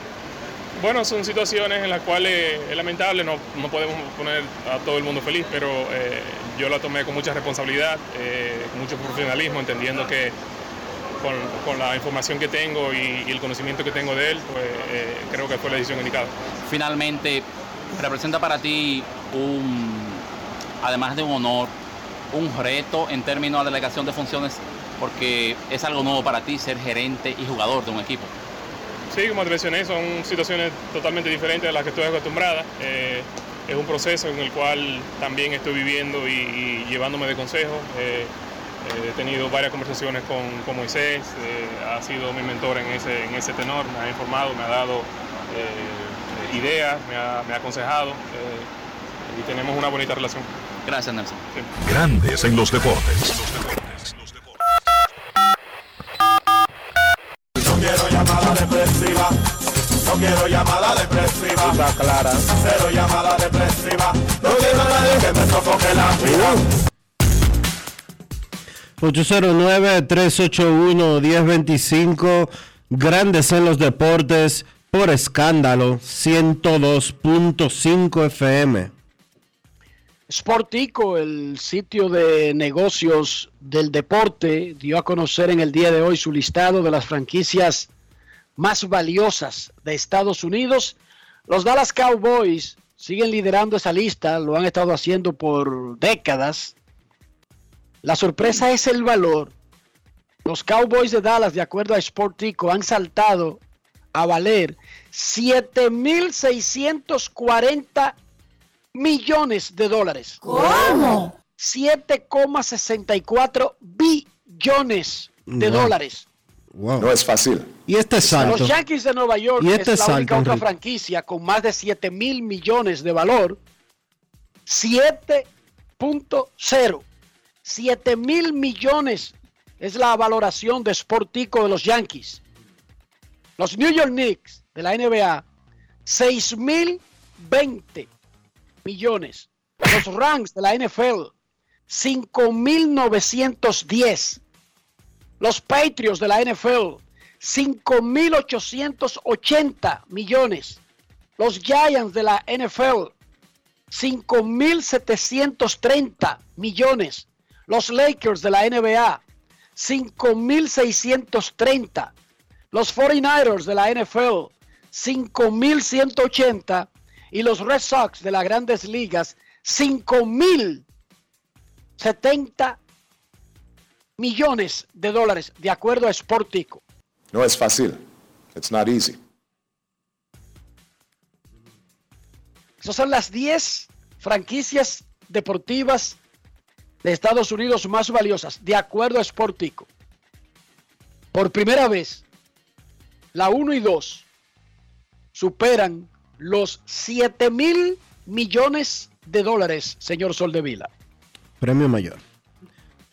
Bueno, son situaciones en las cuales es lamentable, no, no podemos poner a todo el mundo feliz, pero eh, yo la tomé con mucha responsabilidad, eh, con mucho profesionalismo, entendiendo que con, con la información que tengo y, y el conocimiento que tengo de él, pues eh, creo que fue la decisión indicada.
Finalmente, representa para ti un, además de un honor, un reto en términos de delegación de funciones, porque es algo nuevo para ti ser gerente y jugador de un equipo.
Sí, como te mencioné, son situaciones totalmente diferentes a las que estoy acostumbrada. Eh, es un proceso en el cual también estoy viviendo y, llevándome de consejos. Eh, he tenido varias conversaciones con, Moisés, eh, ha sido mi mentor en ese, en ese tenor, me ha informado, me ha dado ideas, me ha, aconsejado y tenemos una bonita relación.
Gracias, Nelson.
Grandes en los deportes.
No quiero llamada depresiva. No quiero llamada depresiva. Está clara. Cero llamada depresiva. No quiero a nadie que me sofoque la vida.
809-381-1025, Grandes en los Deportes, por escándalo, 102.5 FM.
Sportico, el sitio de negocios del deporte, dio a conocer en el día de hoy su listado de las franquicias más valiosas de Estados Unidos. Los Dallas Cowboys siguen liderando esa lista, lo han estado haciendo por décadas. La sorpresa es el valor. Los Cowboys de Dallas, de acuerdo a Sportico, han saltado a valer 7.640 millones de dólares.
¿Cómo?
7,64 billones de
Wow.
dólares.
No
es fácil.
Y este salto.
Los Yankees de Nueva York
Y este
es la
salto,
única otra
Enrique.
franquicia con más de 7 mil millones de valor. 7.0. 7 mil millones es la valoración de Sportico de los Yankees. Los New York Knicks de la NBA, 6 mil 20 millones. Los Rams de la NFL, 5 mil 910. Los Patriots de la NFL, 5.880 millones. Los Giants de la NFL, 5.730 millones. Los Lakers de la NBA, 5.630. Los 49ers de la NFL, 5.180. Y los Red Sox de las grandes ligas, 5.070 millones de dólares, de acuerdo a Sportico.
No es fácil. It's not easy.
Esas son las 10 franquicias deportivas de Estados Unidos más valiosas, de acuerdo a Sportico. Por primera vez, la 1 y 2 superan los 7 mil millones de dólares, señor Soldevila.
Premio mayor.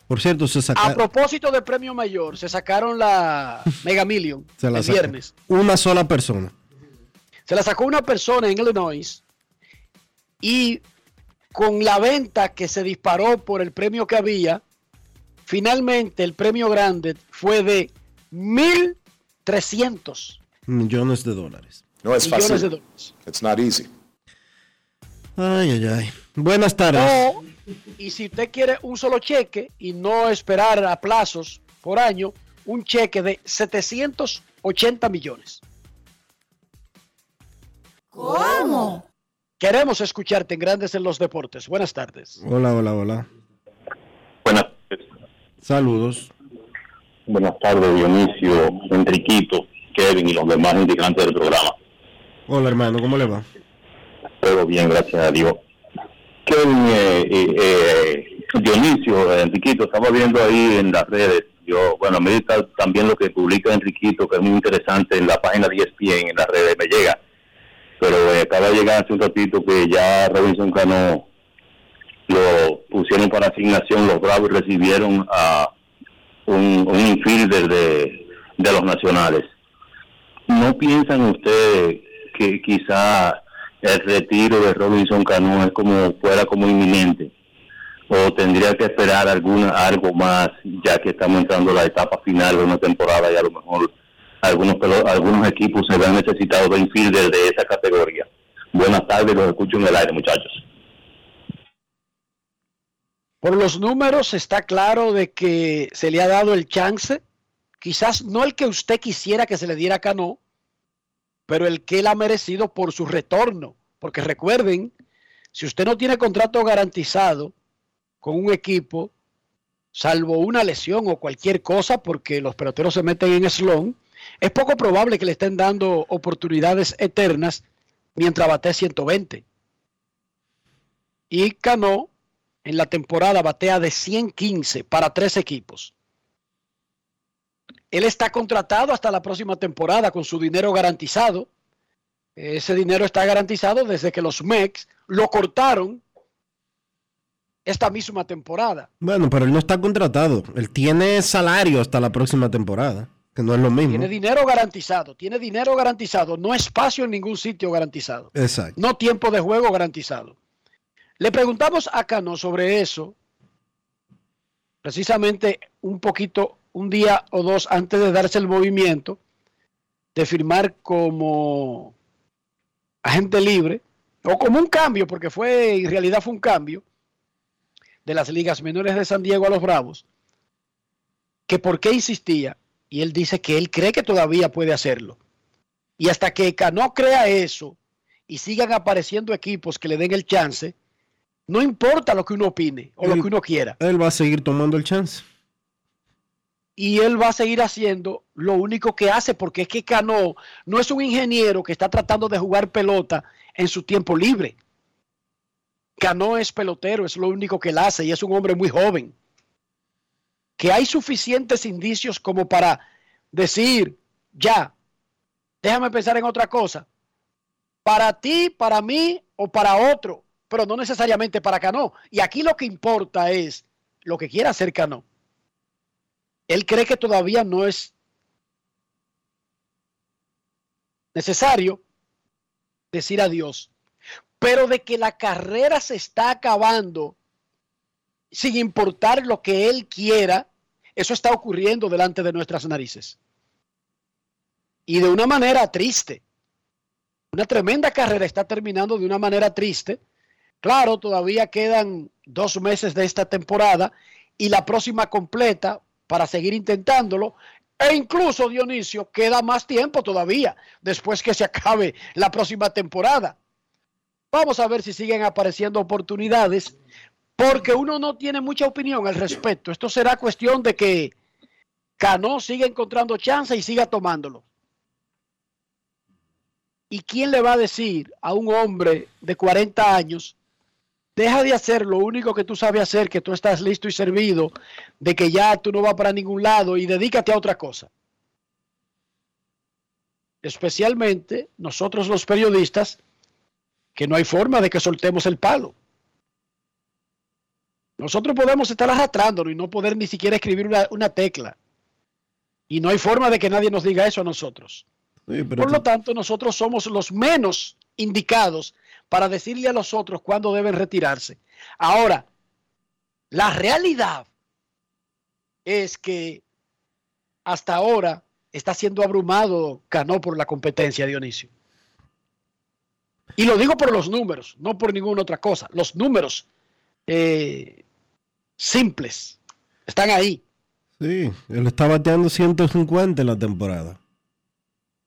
Por cierto, se
A
saca,
propósito de premio mayor, se sacaron la Mega Million
se la
el viernes.
una sola persona.
Se la sacó una persona en Illinois y con la venta que se disparó por el premio que había, finalmente el premio grande fue de 1.300
Millones de dólares.
No es
millones de
fácil.
dólares.
It's not easy.
Ay, ay, ay. Buenas tardes.
O, y si usted quiere un solo cheque y no esperar a plazos por año, un cheque de 780 millones.
¿Cómo?
Queremos escucharte en Grandes en los Deportes. Buenas tardes.
Hola, hola, hola.
Buenas,
Saludos.
buenas tardes, Dionisio, Enriquito.
Kevin y los demás integrantes del programa.
Hola hermano, ¿cómo le va?
Todo bien, gracias a Dios. Kevin, eh, eh, eh, Dionisio, Enriquito, estamos viendo ahí en las redes. Yo, bueno, me gusta también lo que publica Enriquito, que es muy interesante en la página de ESPN, en las redes, me llega. Pero eh, acaba de llegar hace un ratito que ya Robinson Cano lo pusieron para asignación, los Bravos recibieron a un, un infielder de, de los nacionales. ¿No piensan ustedes que quizá el retiro de Robinson Cano es como fuera como inminente? ¿O tendría que esperar alguna, algo más, ya que estamos entrando a la etapa final de una temporada y a lo mejor algunos algunos equipos se ven necesitados de infielder de esa categoría? Buenas tardes, los escucho en el aire, muchachos.
Por los números está claro de que se le ha dado el chance, quizás no el que usted quisiera que se le diera a Cano, pero el que él ha merecido por su retorno. Porque recuerden, si usted no tiene contrato garantizado con un equipo, salvo una lesión o cualquier cosa, porque los peloteros se meten en slon, es poco probable que le estén dando oportunidades eternas mientras bate 120. Y Cano en la temporada batea de 115 para tres equipos. Él está contratado hasta la próxima temporada con su dinero garantizado. Ese dinero está garantizado desde que los Mex lo cortaron esta misma temporada.
Bueno, pero él no está contratado. Él tiene salario hasta la próxima temporada, que no es lo mismo.
Tiene dinero garantizado, tiene dinero garantizado, no espacio en ningún sitio garantizado,
Exacto.
no tiempo de juego garantizado. Le preguntamos a Cano sobre eso, precisamente un poquito, un día o dos antes de darse el movimiento de firmar como agente libre, o como un cambio, porque fue, en realidad fue un cambio de las ligas menores de San Diego a los Bravos, que por qué insistía, y él dice que él cree que todavía puede hacerlo. Y hasta que Cano crea eso y sigan apareciendo equipos que le den el chance, no importa lo que uno opine o lo que uno quiera.
Él va a seguir tomando el chance.
Y él va a seguir haciendo lo único que hace, porque es que Cano no es un ingeniero que está tratando de jugar pelota en su tiempo libre. Cano es pelotero, es lo único que él hace y es un hombre muy joven. Que hay suficientes indicios como para decir, ya, déjame pensar en otra cosa. Para ti, para mí o para otro, pero no necesariamente para Cano. Y aquí lo que importa es lo que quiera hacer Cano. Él cree que todavía no es necesario decir adiós, pero de que la carrera se está acabando sin importar lo que él quiera, eso está ocurriendo delante de nuestras narices. Y de una manera triste. Una tremenda carrera está terminando de una manera triste. Claro, todavía quedan dos meses de esta temporada y la próxima completa para seguir intentándolo. E incluso, Dionisio, queda más tiempo todavía después que se acabe la próxima temporada. Vamos a ver si siguen apareciendo oportunidades, porque uno no tiene mucha opinión al respecto. Esto será cuestión de que Cano siga encontrando chance y siga tomándolo. ¿Y quién le va a decir a un hombre de 40 años, deja de hacer lo único que tú sabes hacer, que tú estás listo y servido, de que ya tú no vas para ningún lado y dedícate a otra cosa? Especialmente nosotros los periodistas, que no hay forma de que soltemos el palo. Nosotros podemos estar arrastrándolo y no poder ni siquiera escribir una, una tecla. Y no hay forma de que nadie nos diga eso a nosotros.
Sí,
Por lo tanto, nosotros somos los menos indicados para decirle a los otros cuándo deben retirarse. Ahora, la realidad es que hasta ahora está siendo abrumado Cano por la competencia, Dionisio. Y lo digo por los números, no por ninguna otra cosa. Los números eh, simples están ahí.
Sí, él está bateando 150 en la temporada.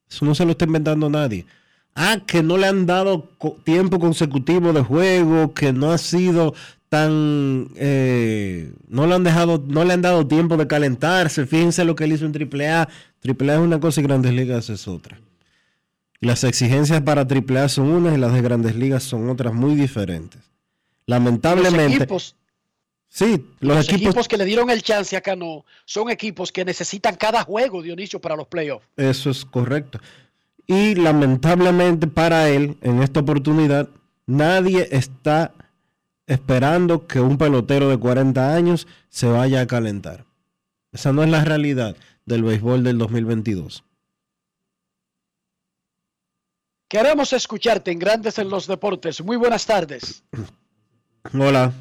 Eso no se lo está inventando nadie. Ah, que no le han dado tiempo consecutivo de juego, que no ha sido tan eh, no le han dejado, no le han dado tiempo de calentarse. Fíjense lo que él hizo en AAA. AAA es una cosa y Grandes Ligas es otra. Las exigencias para AAA son unas y las de Grandes Ligas son otras muy diferentes. Lamentablemente.
Los equipos,
sí, los,
los
equipos,
equipos que le dieron el chance acá no son equipos que necesitan cada juego, Dionisio, para los playoffs.
Eso es correcto. Y lamentablemente para él, en esta oportunidad, nadie está esperando que un pelotero de 40 años se vaya a calentar. Esa no es la realidad del béisbol del 2022.
Queremos escucharte en Grandes en los Deportes. Muy buenas tardes.
Hola.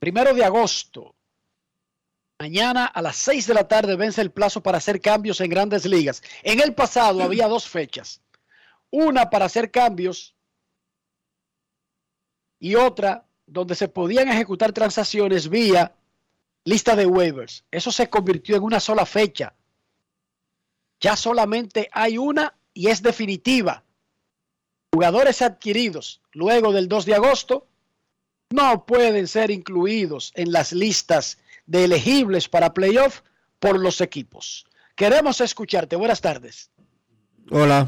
Primero de agosto. Mañana a las 6 de la tarde vence el plazo para hacer cambios en grandes ligas. En el pasado había dos fechas. Una para hacer cambios y otra donde se podían ejecutar transacciones vía lista de waivers. Eso se convirtió en una sola fecha. Ya solamente hay una y es definitiva. Jugadores adquiridos luego del 2 de agosto no pueden ser incluidos en las listas de elegibles para playoff por los equipos. Queremos escucharte. Buenas tardes.
Hola.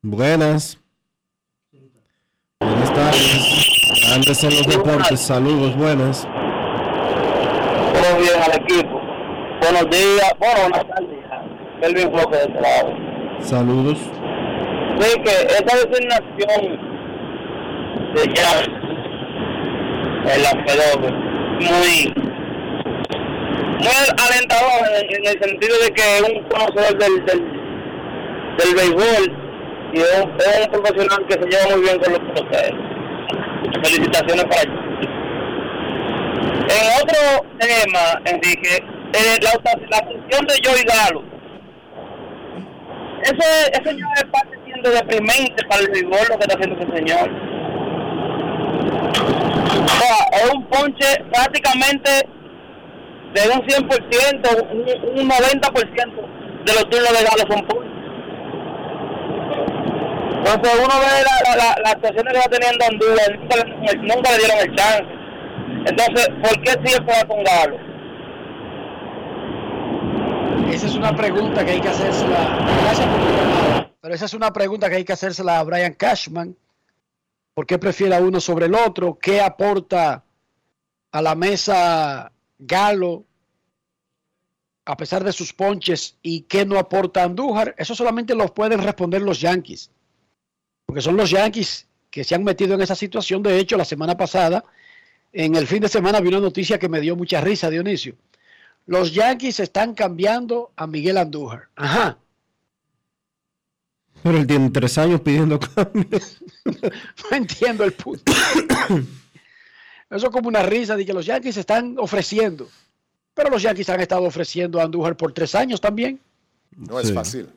Buenas. Buenas tardes. Grandes en los deportes. Saludos, buenas.
Todo bien al equipo. Buenos días. Bueno, buenas tardes. Melvin Flores de lado.
Saludos.
Sí, que esta designación de ya en la pelota muy muy alentador en, el sentido de que es un conocedor del, del, béisbol y es un, es un profesional que se lleva muy bien con los peloteros. Felicitaciones para él. En otro tema, Enrique, eh, la, la función de Joey Galo. Ese, ese señor está siendo deprimente para el béisbol lo que está haciendo ese señor. O sea, es un ponche prácticamente de un 100%, un, un 90% de los turnos de Galo son ponches. Entonces uno ve la, la, la, las actuaciones que va teniendo Honduras, nunca, nunca le dieron el chance. Entonces, ¿por qué siempre va con Galo?
Esa es una pregunta que hay que hacérsela. Gracias por tu llamada. Pero esa es una pregunta que hay que hacérsela a Brian Cashman. ¿Por qué prefiere a uno sobre el otro? ¿Qué aporta a la mesa Galo a pesar de sus ponches y qué no aporta Andújar? Eso solamente lo pueden responder los Yankees. Porque son los Yankees que se han metido en esa situación. De hecho, la semana pasada, en el fin de semana, vi una noticia que me dio mucha risa, Dionisio. Los Yankees están cambiando a Miguel Andújar. Ajá.
Pero él tiene tres años pidiendo cambios.
No entiendo el punto. Eso es como una risa de que los Yankees están ofreciendo. Pero los Yankees han estado ofreciendo a Andújar por tres años también.
No es
Sí.
fácil.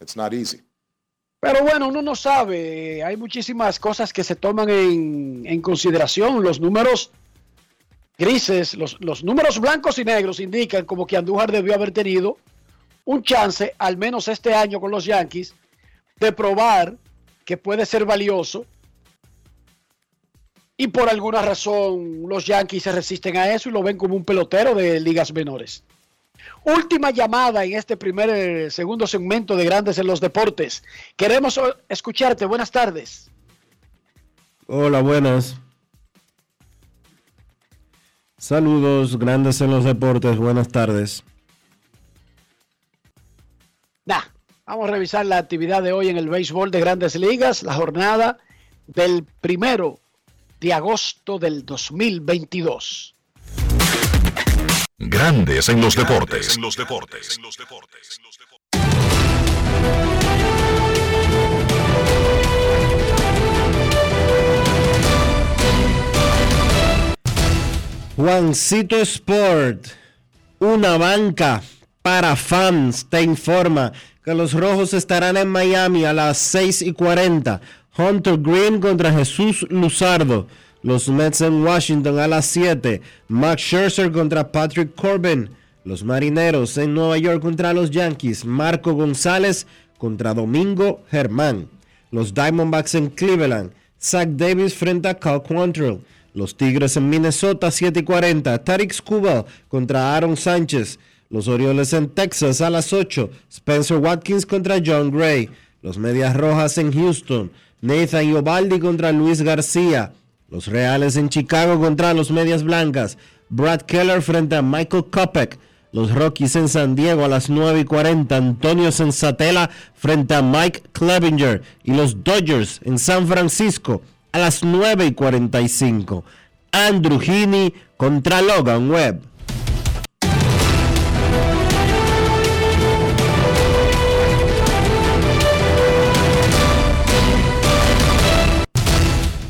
It's not easy.
Pero bueno, uno no sabe. Hay muchísimas cosas que se toman en, en consideración. Los números grises, los, los números blancos y negros indican como que Andújar debió haber tenido un chance, al menos este año con los Yankees, de probar que puede ser valioso. Y por alguna razón los Yankees se resisten a eso y lo ven como un pelotero de ligas menores. Última llamada en este primer eh, segundo segmento de Grandes en los Deportes. Queremos escucharte. Buenas tardes.
Hola, buenas. Saludos, grandes en los deportes. Buenas tardes.
Nah, vamos a revisar la actividad de hoy en el béisbol de Grandes Ligas, la jornada del primero de agosto del 2022.
Grandes en los deportes. En los deportes.
Juancito Sport, una banca para fans, te informa que los rojos estarán en Miami a las 6 y 40. Hunter Green contra Jesús Luzardo. Los Mets en Washington a las 7. Max Scherzer contra Patrick Corbin. Los Marineros en Nueva York contra los Yankees. Marco González contra Domingo Germán. Los Diamondbacks en Cleveland. Zach Davis frente a Cal Quantrill. Los Tigres en Minnesota 7 y 40. Tarek Skubal contra Aaron Sánchez. Los Orioles en Texas a las 8. Spencer Watkins contra John Gray. Los Medias Rojas en Houston. Nathan Iovaldi contra Luis García. Los Reales en Chicago contra los Medias Blancas. Brad Keller frente a Michael Kopech. Los Rockies en San Diego a las 9 y 40. Antonio Sensatela frente a Mike Clevinger. Y los Dodgers en San Francisco a las 9 y 45. Andrew Heaney contra Logan Webb.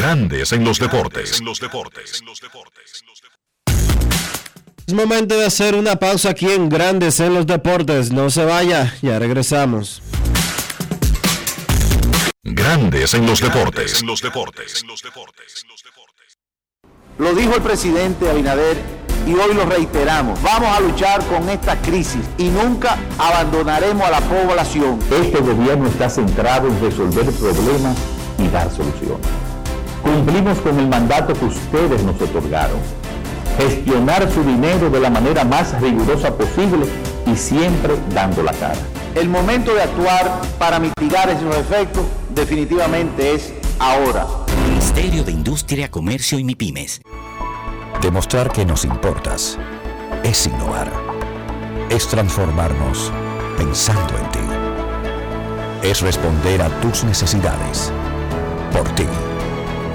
Grandes en los deportes.
Es momento de hacer una pausa aquí en Grandes en los Deportes. No se vaya, ya regresamos.
Grandes en los deportes.
Lo dijo el presidente Abinader y hoy lo reiteramos. Vamos a luchar con esta crisis y nunca abandonaremos a la población.
Este gobierno está centrado en resolver problemas y dar soluciones. Cumplimos con el mandato que ustedes nos otorgaron. Gestionar su dinero de la manera más rigurosa posible y siempre dando la cara.
El momento de actuar para mitigar esos efectos definitivamente es ahora.
Ministerio de Industria, Comercio y MIPIMES.
Demostrar que nos importas es innovar. Es transformarnos pensando en ti. Es responder a tus necesidades. Por ti.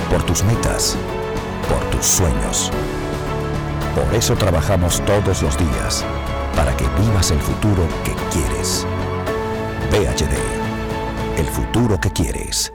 Por tus metas. Por tus sueños. Por eso trabajamos todos los días. Para que vivas el futuro que quieres. VHD. El futuro que quieres.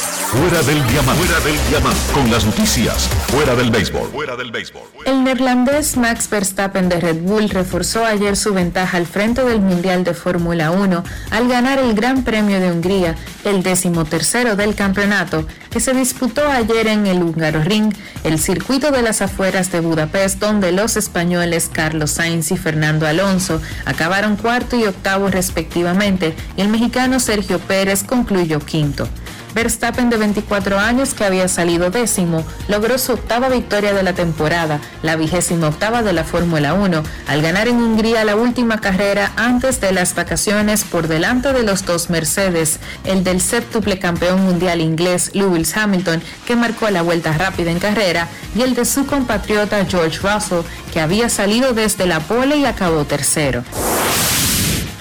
Fuera del diamante. Fuera del. Con las noticias. Fuera del béisbol. Fuera del béisbol.
El neerlandés Max Verstappen de Red Bull reforzó ayer su ventaja al frente del Mundial de Fórmula 1 al ganar el Gran Premio de Hungría, el decimotercero del campeonato, que se disputó ayer en el Húngaro Ring, el circuito de las afueras de Budapest, donde los españoles Carlos Sainz y Fernando Alonso acabaron cuarto y octavo respectivamente, y el mexicano Sergio Pérez concluyó quinto. Verstappen de 24 años que había salido décimo logró su octava victoria de la temporada, la vigésima octava de la Fórmula 1, al ganar en Hungría la última carrera antes de las vacaciones por delante de los dos Mercedes, el del séptuple campeón mundial inglés Lewis Hamilton que marcó la vuelta rápida en carrera y el de su compatriota George Russell que había salido desde la pole y acabó tercero.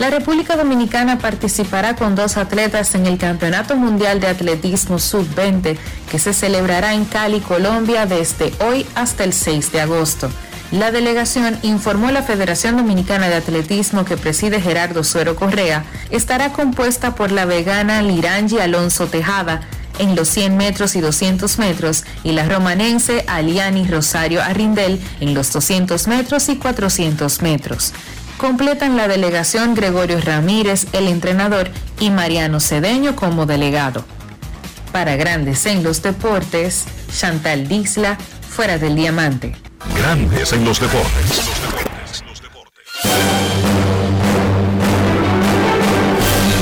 La República Dominicana participará con dos atletas en el Campeonato Mundial de Atletismo Sub-20 que se celebrará en Cali, Colombia desde hoy hasta el 6 de agosto. La delegación informó la Federación Dominicana de Atletismo que preside Gerardo Suero Correa estará compuesta por la vegana Lirangi Alonso Tejada en los 100 metros y 200 metros y la romanense Aliani Rosario Arrindel en los 200 metros y 400 metros. Completan la delegación Gregorio Ramírez, el entrenador, y Mariano Cedeño como delegado. Para Grandes en los Deportes, Chantal Disla, fuera del diamante.
Grandes en los deportes.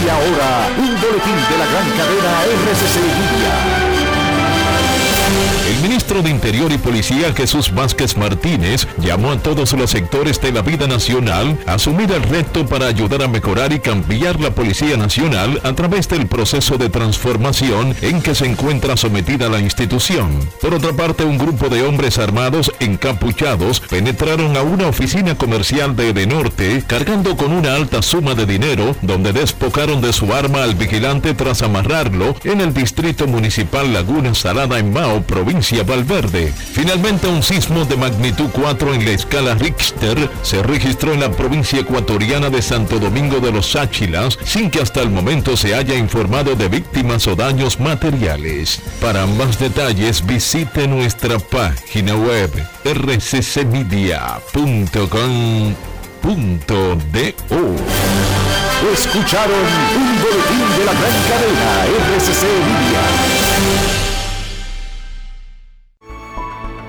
Y ahora, un boletín de la gran cadena RCC
ministro de Interior y Policía Jesús Vázquez Martínez llamó a todos los sectores de la vida nacional a asumir el reto para ayudar a mejorar y cambiar la Policía Nacional a través del proceso de transformación en que se encuentra sometida la institución. Por otra parte, un grupo de hombres armados encapuchados penetraron a una oficina comercial de Edenorte cargando con una alta suma de dinero donde despocaron de su arma al vigilante tras amarrarlo en el distrito municipal Laguna Salada en Mao, provincia Valverde. Finalmente, un sismo de magnitud 4 en la escala Richter se registró en la provincia ecuatoriana de Santo Domingo de los Áchilas, sin que hasta el momento se haya informado de víctimas o daños materiales. Para más detalles, visite nuestra página web rccmedia.com.do.
Escucharon un boletín de la gran cadena RCC Libia.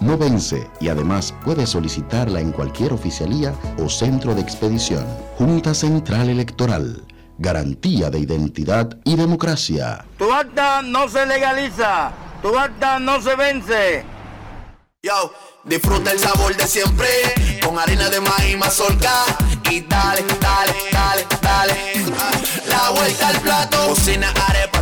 no vence y además puedes solicitarla en cualquier oficialía o centro de expedición. Junta Central Electoral. Garantía de identidad y democracia.
Tu acta no se legaliza, tu acta no se vence.
Yo, disfruta el sabor de siempre con harina de maíz mazorca y dale, dale, dale, dale. La vuelta al plato, cocina arepa,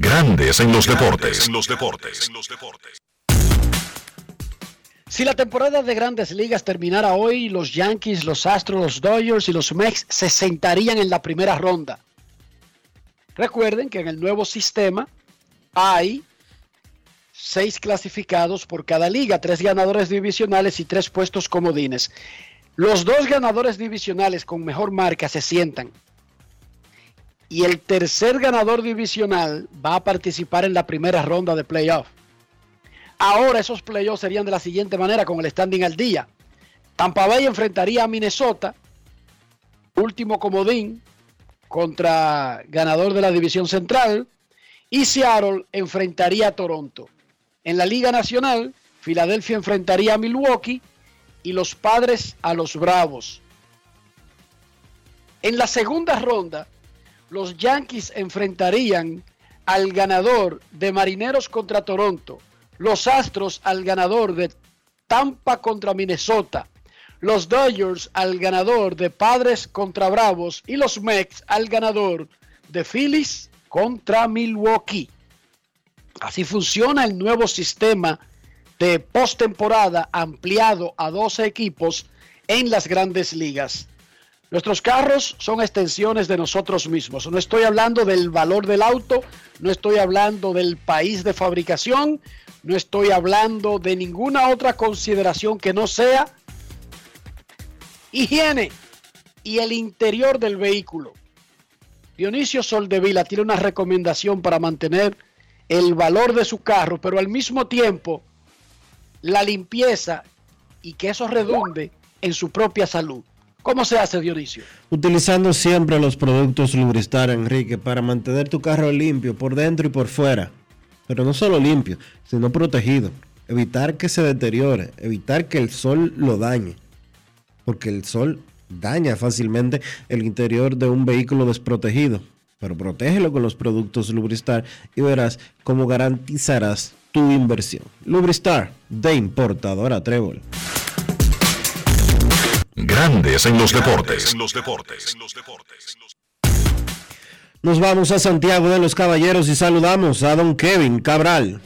Grandes en los deportes.
Si la temporada de grandes ligas terminara hoy, los Yankees, los Astros, los Dodgers y los Mex se sentarían en la primera ronda. Recuerden que en el nuevo sistema hay seis clasificados por cada liga, tres ganadores divisionales y tres puestos comodines. Los dos ganadores divisionales con mejor marca se sientan. Y el tercer ganador divisional va a participar en la primera ronda de playoff. Ahora esos playoffs serían de la siguiente manera con el standing al día. Tampa Bay enfrentaría a Minnesota, último comodín contra ganador de la división central, y Seattle enfrentaría a Toronto. En la Liga Nacional, Filadelfia enfrentaría a Milwaukee y los Padres a los Bravos. En la segunda ronda, los Yankees enfrentarían al ganador de Marineros contra Toronto, los Astros al ganador de Tampa contra Minnesota, los Dodgers al ganador de Padres contra Bravos y los Mets al ganador de Phillies contra Milwaukee. Así funciona el nuevo sistema de postemporada ampliado a 12 equipos en las grandes ligas. Nuestros carros son extensiones de nosotros mismos. No estoy hablando del valor del auto, no estoy hablando del país de fabricación, no estoy hablando de ninguna otra consideración que no sea higiene y el interior del vehículo. Dionisio Soldevila tiene una recomendación para mantener el valor de su carro, pero al mismo tiempo la limpieza y que eso redunde en su propia salud. ¿Cómo se hace, Dionisio?
Utilizando siempre los productos Lubristar, Enrique, para mantener tu carro limpio por dentro y por fuera. Pero no solo limpio, sino protegido. Evitar que se deteriore, evitar que el sol lo dañe. Porque el sol daña fácilmente el interior de un vehículo desprotegido. Pero protégelo con los productos Lubristar y verás cómo garantizarás tu inversión. Lubristar, de importadora Trébol.
Grandes en los deportes.
Nos vamos a Santiago de los Caballeros y saludamos a don Kevin Cabral.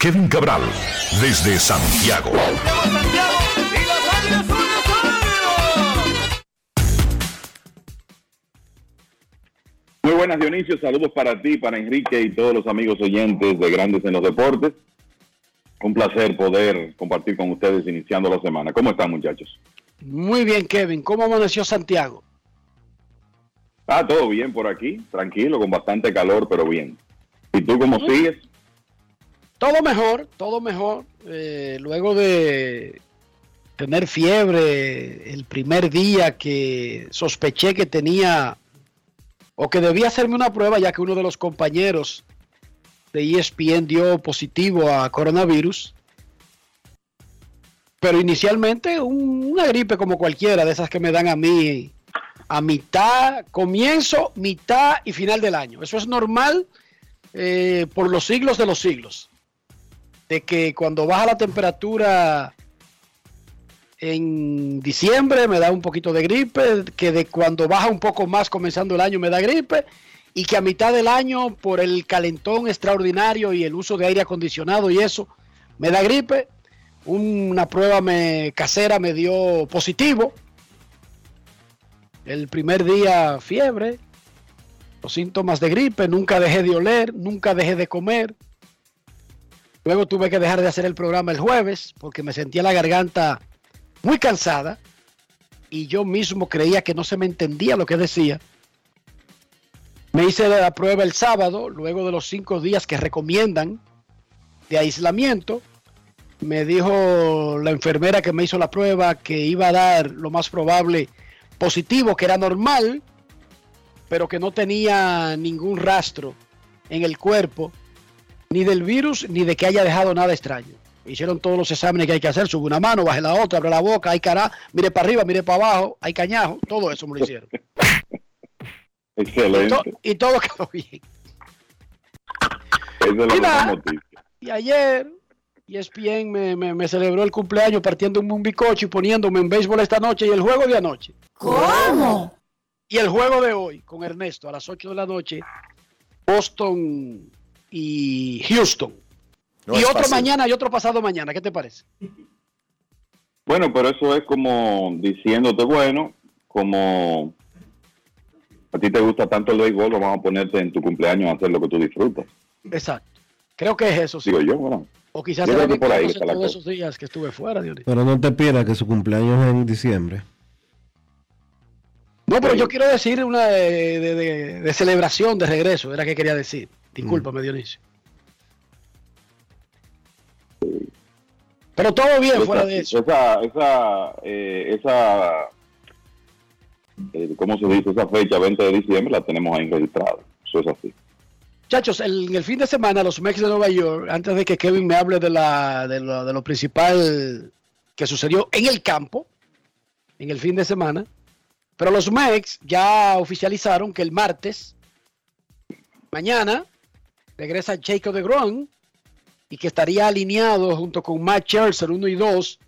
Kevin Cabral, desde Santiago.
Muy buenas Dionisio, saludos para ti, para Enrique y todos los amigos oyentes de Grandes en los Deportes. Un placer poder compartir con ustedes iniciando la semana. ¿Cómo están muchachos?
Muy bien, Kevin. ¿Cómo amaneció Santiago?
Ah, todo bien por aquí, tranquilo, con bastante calor, pero bien. ¿Y tú cómo sigues?
Todo mejor, todo mejor. Eh, luego de tener fiebre el primer día que sospeché que tenía o que debía hacerme una prueba ya que uno de los compañeros de ESPN dio positivo a coronavirus. Pero inicialmente un- una gripe como cualquiera de esas que me dan a mí a mitad, comienzo, mitad y final del año. Eso es normal eh, por los siglos de los siglos. De que cuando baja la temperatura en diciembre me da un poquito de gripe, que de cuando baja un poco más comenzando el año me da gripe y que a mitad del año por el calentón extraordinario y el uso de aire acondicionado y eso me da gripe. Una prueba me, casera me dio positivo. El primer día fiebre, los síntomas de gripe, nunca dejé de oler, nunca dejé de comer. Luego tuve que dejar de hacer el programa el jueves porque me sentía la garganta muy cansada y yo mismo creía que no se me entendía lo que decía. Me hice la prueba el sábado, luego de los cinco días que recomiendan de aislamiento. Me dijo la enfermera que me hizo la prueba que iba a dar lo más probable positivo, que era normal, pero que no tenía ningún rastro en el cuerpo, ni del virus, ni de que haya dejado nada extraño. Hicieron todos los exámenes que hay que hacer, sube una mano, baje la otra, abre la boca, hay cara, mire para arriba, mire para abajo, hay cañajo, todo eso me lo hicieron. Y,
Excelente.
to- y todo quedó bien.
Esa es la
Y
noticia.
Y ayer ESPN me, me- me celebró el cumpleaños partiendo un bicocho y poniéndome en béisbol esta noche y el juego de anoche. ¿Cómo? Y el juego de hoy con Ernesto a las 8 de la noche, Boston y Houston.
No
y otro
fácil.
mañana y otro pasado mañana. ¿Qué te parece?
Bueno, pero eso es como diciéndote, bueno, como a ti te gusta tanto el béisbol, vamos a ponerte en tu cumpleaños a hacer lo que tú disfrutas.
Exacto. Creo que es eso, sí.
Digo yo, bueno.
O quizás
Yo creo que por ahí está la cosa.
esos días que estuve fuera, Dionisio.
Pero no te pierdas que su cumpleaños es en diciembre.
No, pero yo quiero decir una de, de- de- de celebración de regreso, era que quería decir. Discúlpame, Dionisio. Pero todo bien
Esa-
fuera de eso.
Esa, esa, eh, esa eh, ¿cómo se dice? Esa fecha, 20 de diciembre, la tenemos ahí registrada. Eso es así.
Muchachos, el- en el fin de semana los Mex de Nueva York, antes de que Kevin me hable de, la, de, lo, de lo principal que sucedió en el campo, en el fin de semana, pero los Mex ya oficializaron que el martes, mañana, regresa Jacob de Gron y que estaría alineado junto con Matt Scherzer 1 y 2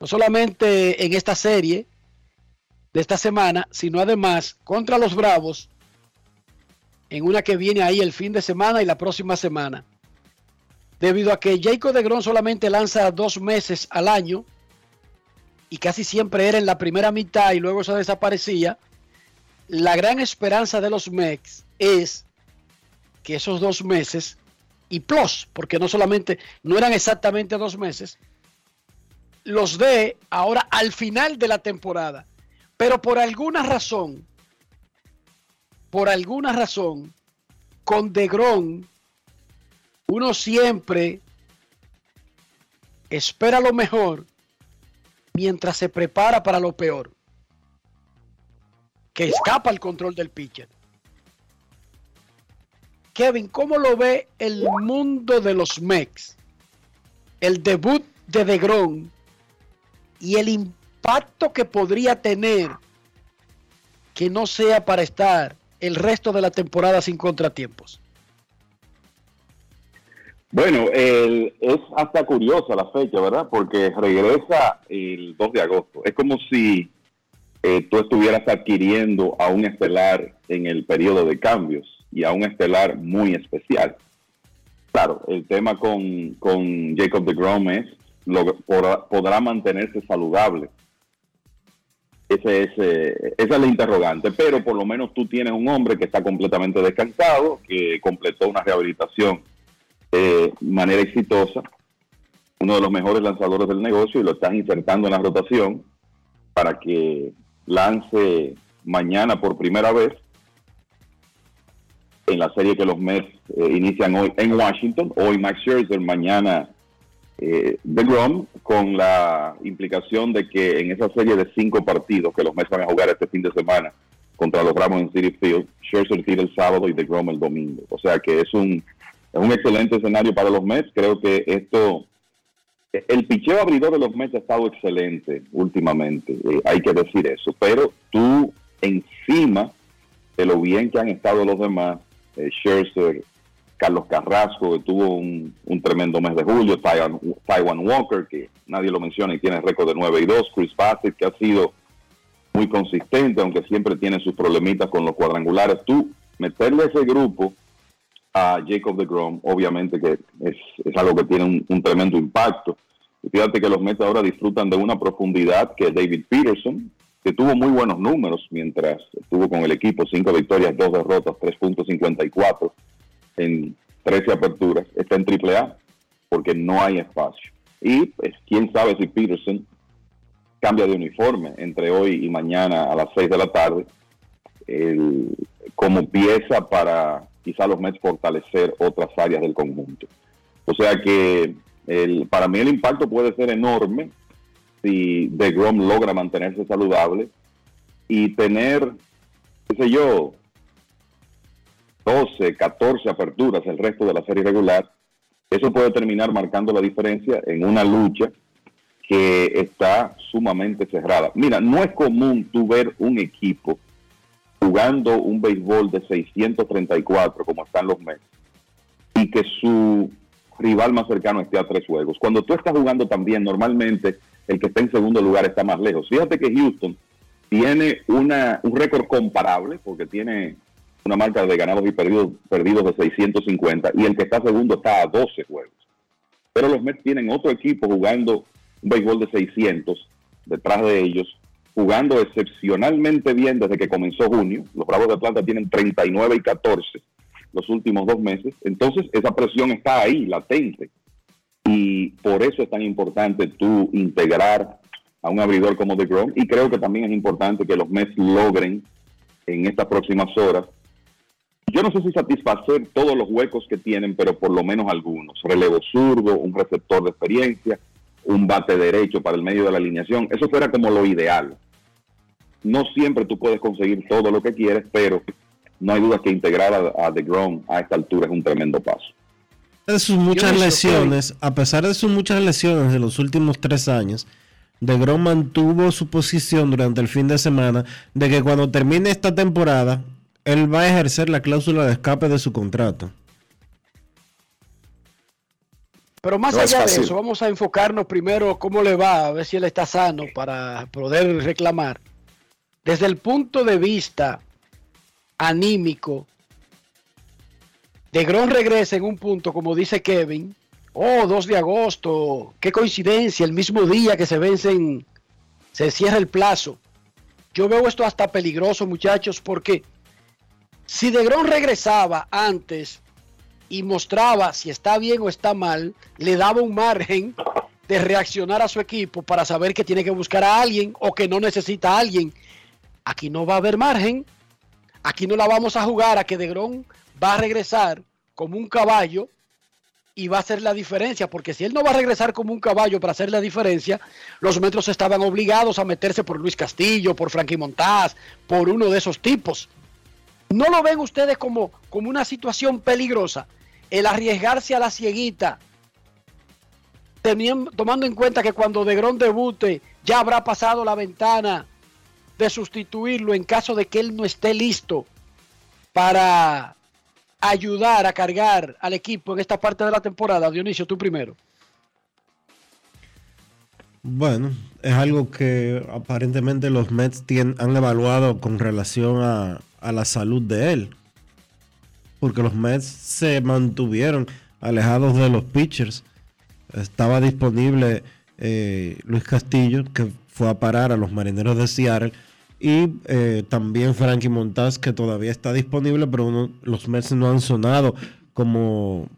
no solamente en esta serie de esta semana, sino además contra los Bravos en una que viene ahí el fin de semana y la próxima semana. Debido a que Jacob de Gron solamente lanza dos meses al año y casi siempre era en la primera mitad y luego se desaparecía, la gran esperanza de los Mex es que esos dos meses y plus, porque no solamente, no eran exactamente dos meses, los dé ahora al final de la temporada. Pero por alguna razón, por alguna razón, con Degron, uno siempre espera lo mejor mientras se prepara para lo peor. Que escapa el control del pitcher. Kevin, ¿cómo lo ve el mundo de los Mex? El debut de Degron y el impacto que podría tener que no sea para estar el resto de la temporada sin contratiempos.
Bueno, es hasta curiosa la fecha, ¿verdad? Porque regresa el 2 de agosto. Es como si eh, tú estuvieras adquiriendo a un estelar en el periodo de cambios y a un estelar muy especial. Claro, el tema con, Jacob de Grom es, lo, podrá mantenerse saludable. Ese es, eh, esa es la interrogante, pero por lo menos tú tienes un hombre que está completamente descansado, que completó una rehabilitación de manera exitosa, uno de los mejores lanzadores del negocio y lo están insertando en la rotación para que lance mañana por primera vez en la serie que los Mets eh, inician hoy en Washington, hoy Max Scherzer, mañana eh, DeGrom, con la implicación de que en esa serie de cinco partidos que los Mets van a jugar este fin de semana contra los Ramos en City Field, Scherzer tira el sábado y DeGrom el domingo. O sea que es un, es un excelente escenario para los Mets. Creo que esto, el picheo abridor de los Mets ha estado excelente últimamente, eh, hay que decir eso. Pero tú encima de lo bien que han estado los demás, eh, Scherzer, Carlos Carrasco, que tuvo un, tremendo mes de julio, Taiwan, Walker, que nadie lo menciona y tiene récord de 9 y 2, Chris Bassett, que ha sido muy consistente, aunque siempre tiene sus problemitas con los cuadrangulares. Tú meterle ese grupo a Jacob de Grom, obviamente que es, es algo que tiene un, un tremendo impacto. Y fíjate que los Mets ahora disfrutan de una profundidad que David Peterson, que tuvo muy buenos números mientras estuvo con el equipo, cinco victorias, dos derrotas, 3.54 en 13 aperturas, está en triple A porque no hay espacio. Y pues, quién sabe si Peterson cambia de uniforme entre hoy y mañana a las 6 de la tarde como pieza para quizá los Mets fortalecer otras áreas del conjunto. O sea que el, para mí el impacto puede ser enorme si DeGrom logra mantenerse saludable y tener, qué sé yo, 12, 14 aperturas el resto de la serie regular, eso puede terminar marcando la diferencia en una lucha que está sumamente cerrada. Mira, no es común tú ver un equipo jugando un béisbol de 634 como están los Mets y que su rival más cercano esté a tres juegos. Cuando tú estás jugando también, normalmente el que está en segundo lugar está más lejos. Fíjate que Houston tiene una, un récord comparable porque tiene una marca de ganados y perdidos, perdidos de 650 y el que está segundo está a 12 juegos. Pero los Mets tienen otro equipo jugando un béisbol de 600 detrás de ellos, jugando excepcionalmente bien desde que comenzó junio. Los Bravos de Atlanta tienen 39 y 14 los últimos dos meses. Entonces esa presión está ahí, latente. Y por eso es tan importante tú integrar a un abridor como DeGrom. Y creo que también es importante que los Mets logren en estas próximas horas yo no sé si satisfacer todos los huecos que tienen, pero por lo menos algunos. Relevo zurdo, un receptor de experiencia, un bate derecho para el medio de la alineación. Eso fuera como lo ideal. No siempre tú puedes conseguir todo lo que quieres, pero no hay duda que integrar a, a DeGrom a esta altura es un tremendo paso.
de sus muchas lesiones, a pesar de sus muchas lesiones de los últimos tres años, DeGrom mantuvo su posición durante el fin de semana de que cuando termine esta temporada, él va a ejercer la cláusula de escape de su contrato.
Pero más
No es
allá de eso, vamos a enfocarnos primero cómo le va, a ver si él está sano para poder reclamar. Desde el punto de vista anímico, de Gron regresa en un punto, como dice Kevin. Oh, 2 de agosto, qué coincidencia, el mismo día que se vencen, se cierra el plazo. Yo veo esto hasta peligroso, muchachos, porque si De Gron regresaba antes y mostraba si está bien o está mal, le daba un margen de reaccionar a su equipo para saber que tiene que buscar a alguien o que no necesita a alguien. Aquí no va a haber margen. Aquí no la vamos a jugar a que De Gron va a regresar como un caballo y va a hacer la diferencia, porque si él no va a regresar como un caballo para hacer la diferencia, los metros estaban obligados a meterse por Luis Castillo, por Frankie Montaz, por uno de esos tipos. ¿No lo ven ustedes como, como una situación peligrosa? El arriesgarse a la cieguita, teniendo- tomando en cuenta que cuando De Gron debute ya habrá pasado la ventana de sustituirlo en caso de que él no esté listo para ayudar a cargar al equipo en esta parte de la temporada. Dionisio, tú primero.
Bueno, es algo que aparentemente los Mets tien- han evaluado con relación a, a la salud de él. Porque los Mets se mantuvieron alejados de los pitchers. Estaba disponible eh, Luis Castillo, que fue a parar a los marineros de Seattle. Y eh, también Frankie Montaz, que todavía está disponible, pero los Mets no han sonado como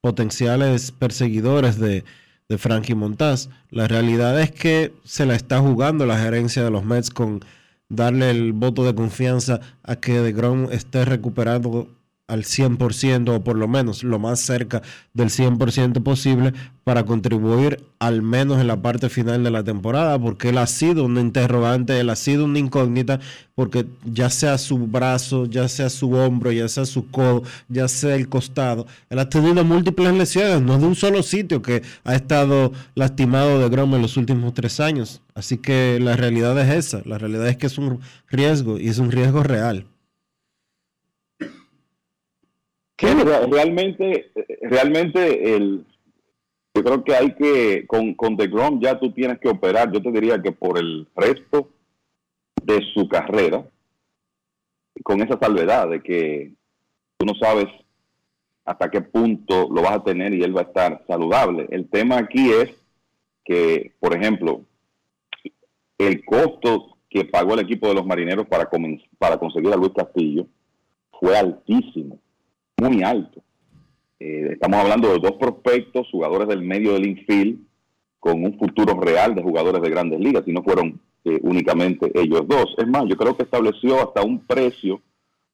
potenciales perseguidores de, de Frankie Montaz. La realidad es que se la está jugando la gerencia de los Mets con darle el voto de confianza a que DeGrom esté recuperado al 100% o por lo menos lo más cerca del 100% posible para contribuir al menos en la parte final de la temporada porque él ha sido un interrogante, él ha sido una incógnita porque ya sea su brazo, ya sea su hombro, ya sea su codo, ya sea el costado, él ha tenido múltiples lesiones, no de un solo sitio que ha estado lastimado de Grom en los últimos tres años. Así que la realidad es esa, la realidad es que es un riesgo y es un riesgo real.
Re- realmente, eh, realmente el, yo creo que hay que, con, con The Grom ya tú tienes que operar, yo te diría que por el resto de su carrera, con esa salvedad de que tú no sabes hasta qué punto lo vas a tener y él va a estar saludable. El tema aquí es que, por ejemplo, el costo que pagó el equipo de los marineros para, para conseguir a Luis Castillo fue altísimo, muy alto. Eh, estamos hablando de dos prospectos, jugadores del medio del infield, con un futuro real de jugadores de grandes ligas, y no fueron eh, únicamente ellos dos. Es más, yo creo que estableció hasta un precio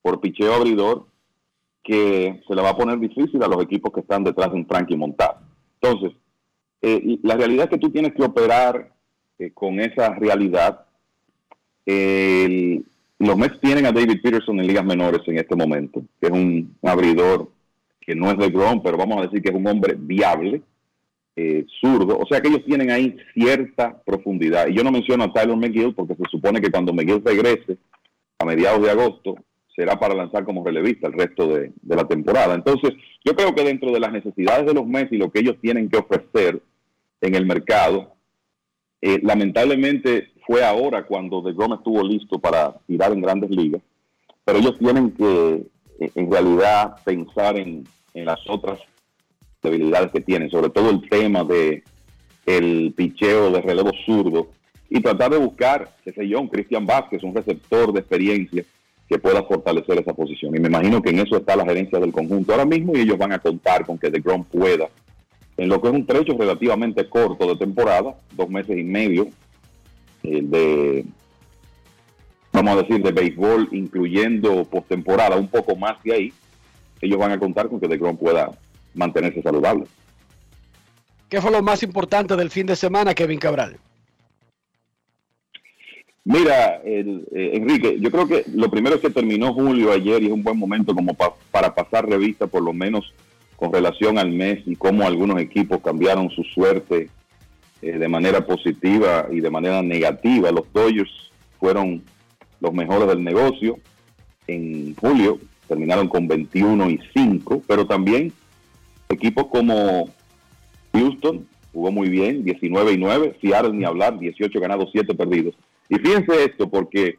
por picheo abridor que se le va a poner difícil a los equipos que están detrás de un Frankie Montaz. Entonces, eh, la realidad es que tú tienes que operar eh, con esa realidad. Los Mets tienen a David Peterson en ligas menores en este momento, que es un abridor que no es de Grom, pero vamos a decir que es un hombre viable, eh, zurdo. O sea que ellos tienen ahí cierta profundidad. Y yo no menciono a Tyler McGill porque se supone que cuando McGill regrese a mediados de agosto será para lanzar como relevista el resto de, la temporada. Entonces, yo creo que dentro de las necesidades de los Mets y lo que ellos tienen que ofrecer en el mercado, eh, lamentablemente fue ahora cuando De Grom estuvo listo para tirar en grandes ligas, pero ellos tienen que eh, en realidad pensar en, las otras debilidades que tienen, sobre todo el tema de el picheo de relevo zurdo y tratar de buscar, qué sé yo, un Cristian Vázquez, un receptor de experiencia que pueda fortalecer esa posición. Y me imagino que en eso está la gerencia del conjunto ahora mismo y ellos van a contar con que De Grom pueda, en lo que es un trecho relativamente corto de temporada, dos meses y medio de, vamos a decir, de béisbol, incluyendo postemporada, un poco más de ahí, ellos van a contar con que De Grom pueda mantenerse saludable.
¿Qué fue lo más importante del fin de semana, Kevin Cabral?
Mira, el, eh, Enrique, yo creo que lo primero es que terminó julio ayer y es un buen momento como pa- para pasar revista, por lo menos con relación al mes y cómo algunos equipos cambiaron su suerte eh, de manera positiva y de manera negativa. Los Dodgers fueron los mejores del negocio en julio, terminaron con 21 y 5, pero también equipos como Houston jugó muy bien, 19 y 9. Seattle ni hablar, 18 ganados, 7 perdidos. Y fíjense esto, porque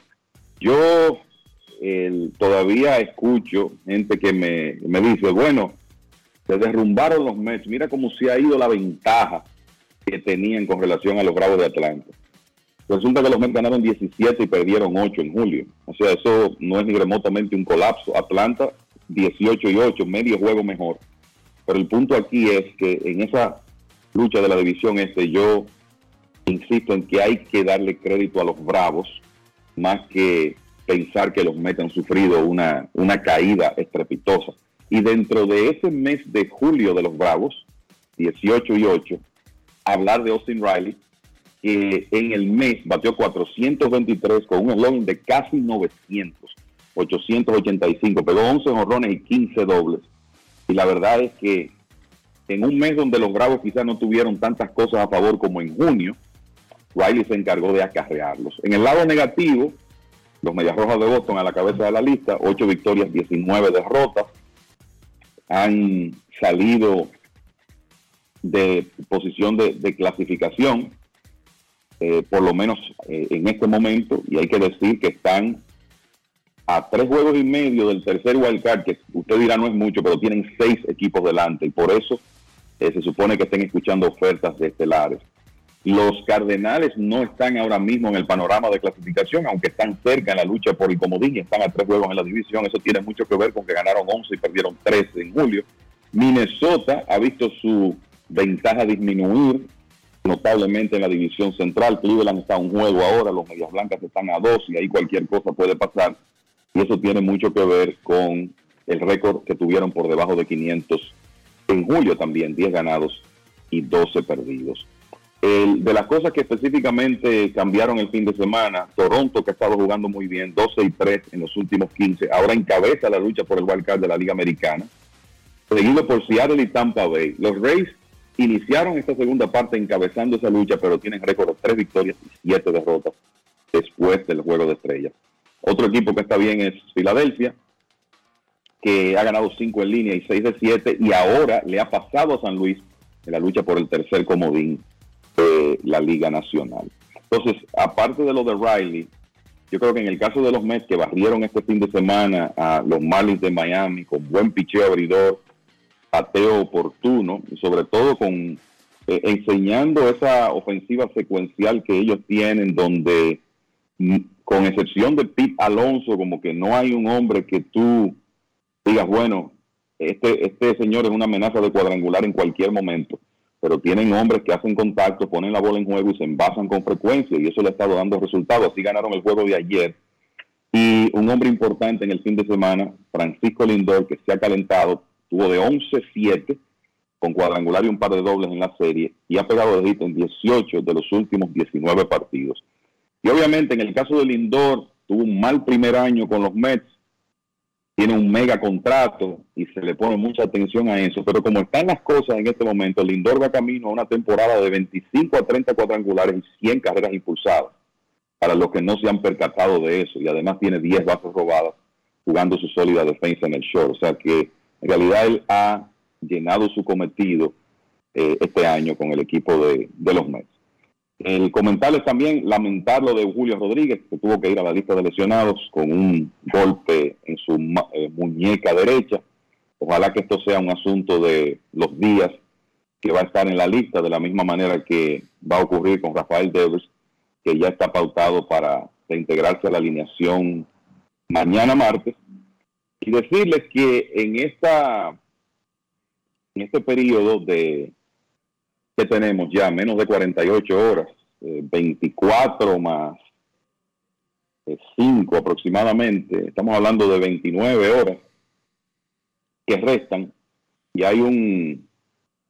yo todavía escucho gente que me, me dice, bueno, se derrumbaron los Mets, mira cómo se ha ido la ventaja que tenían con relación a los Bravos de Atlanta. Resulta que los Mets ganaron 17 y perdieron 8 en julio. O sea, eso no es ni remotamente un colapso. Atlanta 18 y 8, medio juego mejor. Pero el punto aquí es que en esa lucha de la división este, yo insisto en que hay que darle crédito a los Bravos más que pensar que los Mets han sufrido una, una caída estrepitosa. Y dentro de ese mes de julio de los Bravos, 18 y 8, hablar de Austin Riley, que en el mes batió 423 con un eslogan de casi 900, 885, pegó 11 honrones y 15 dobles. Y la verdad es que en un mes donde los Bravos quizás no tuvieron tantas cosas a favor como en junio, Riley se encargó de acarrearlos. En el lado negativo, los Medias Rojas de Boston a la cabeza de la lista, 8 victorias, 19 derrotas, han salido de posición de, clasificación, eh, por lo menos eh, en este momento, y hay que decir que están a tres juegos y medio del tercer wildcard, que usted dirá no es mucho, pero tienen seis equipos delante, y por eso eh, se supone que estén escuchando ofertas de estelares. Los Cardenales no están ahora mismo en el panorama de clasificación, aunque están cerca en la lucha por el comodín están a tres juegos en la división. Eso tiene mucho que ver con que ganaron 11 y perdieron 13 en julio. Minnesota ha visto su ventaja disminuir notablemente en la división central. Cleveland está a un juego ahora, los Medias Blancas están a dos y ahí cualquier cosa puede pasar. Y eso tiene mucho que ver con el récord que tuvieron por debajo de 500 en julio también, 10 ganados y 12 perdidos. El- de las cosas que específicamente cambiaron el fin de semana, Toronto, que ha estado jugando muy bien, 12 y 3 en los últimos 15, ahora encabeza la lucha por el wildcard de la Liga Americana, seguido por Seattle y Tampa Bay. Los Rays iniciaron esta segunda parte encabezando esa lucha, pero tienen récord 3 victorias y 7 derrotas después del juego de estrellas. Otro equipo que está bien es Filadelfia, que ha ganado 5 en línea y 6 de 7, y ahora le ha pasado a San Luis en la lucha por el tercer comodín de la Liga Nacional. Entonces, aparte de lo de Riley, yo creo que en el caso de los Mets que barrieron este fin de semana a los Marlins de Miami con buen picheo abridor, pateo oportuno y sobre todo con eh, enseñando esa ofensiva secuencial que ellos tienen donde mm, con excepción de Pete Alonso como que no hay un hombre que tú digas bueno este este señor es una amenaza de cuadrangular en cualquier momento pero tienen hombres que hacen contacto, ponen la bola en juego y se envasan con frecuencia y eso le ha estado dando resultados. Así ganaron el juego de ayer. Y un hombre importante en el fin de semana, Francisco Lindor, que se ha calentado, tuvo de 11-7 con cuadrangular y un par de dobles en la serie y ha pegado de hit en 18 de los últimos 19 partidos. Y obviamente en el caso de Lindor, tuvo un mal primer año con los Mets, tiene un mega contrato y se le pone mucha atención a eso, pero como están las cosas en este momento, Lindor va camino a una temporada de 25 a 30 cuadrangulares y 100 carreras impulsadas, para los que no se han percatado de eso, y además tiene 10 bases robadas jugando su sólida defensa en el short, o sea que en realidad él ha llenado su cometido eh, este año con el equipo de, los Mets. El comentarles también lamentar lo de Julio Rodríguez, que tuvo que ir a la lista de lesionados con un golpe en su eh, muñeca derecha. Ojalá que esto sea un asunto de los días que va a estar en la lista, de la misma manera que va a ocurrir con Rafael Devers, que ya está pautado para integrarse a la alineación mañana martes. Y decirles que en esta en este periodo de que tenemos ya menos de 48 horas, eh, 24 más 5 aproximadamente, estamos hablando de 29 horas que restan y hay un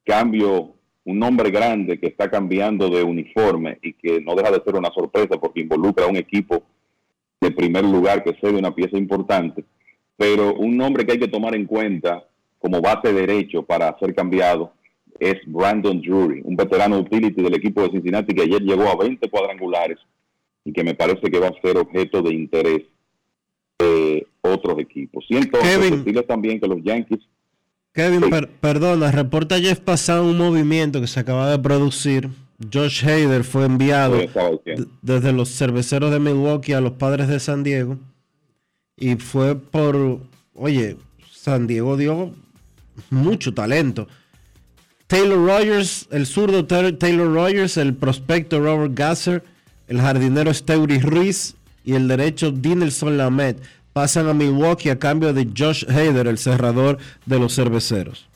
cambio, un nombre grande que está cambiando de uniforme y que no deja de ser una sorpresa porque involucra a un equipo de primer lugar que cede una pieza importante, pero un nombre que hay que tomar en cuenta como base derecho para ser cambiado es Brandon Drury, un veterano utility del equipo de Cincinnati que ayer llegó a 20 cuadrangulares y que me parece que va a ser objeto de interés de otros equipos. Y entonces
Kevin.
también que los Yankees
Kevin, per- perdona, reporta Jeff Passan un movimiento que se acaba de producir. Josh Hader fue enviado desde los cerveceros de Milwaukee a los padres de San Diego. Y fue por, oye, San Diego dio mucho talento. Taylor Rogers, el zurdo Tay- Taylor Rogers, el prospecto Robert Gasser, el jardinero Steury Ruiz y el derecho Dinelson Lamet pasan a Milwaukee a cambio de Josh Hader, el cerrador de los cerveceros.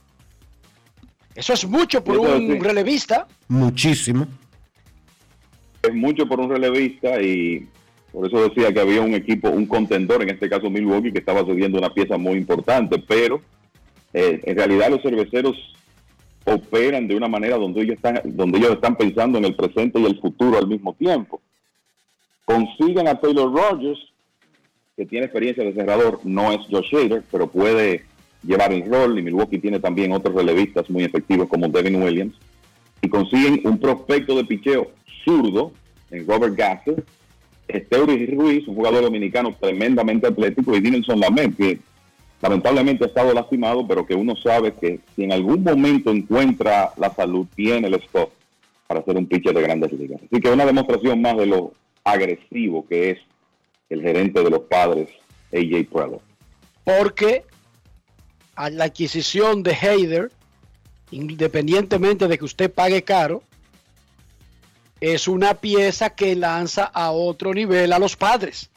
Eso es mucho por un
sí.
relevista.
Muchísimo.
es mucho por un relevista y por eso decía que había un equipo, un contendor, en este caso Milwaukee, que estaba subiendo una pieza muy importante, pero eh, en realidad los cerveceros operan de una manera donde ellos están, donde ellos están pensando en el presente y el futuro al mismo tiempo. Consigan a Taylor Rogers, que tiene experiencia de cerrador, no es Josh Hader, pero puede llevar el rol, y Milwaukee tiene también otros relevistas muy efectivos como Devin Williams, y consiguen un prospecto de picheo zurdo en Robert Gasser, Esteuris Ruiz, un jugador dominicano tremendamente atlético, y Dinelson Lamet, que lamentablemente ha estado lastimado, pero que uno sabe que si en algún momento encuentra la salud, tiene el stock para ser un pitcher de grandes ligas. Así que una demostración más de lo agresivo que es el gerente de los padres, AJ Preller.
porque a la adquisición de Hader, independientemente de que usted pague caro, es una pieza que lanza a otro nivel a los padres.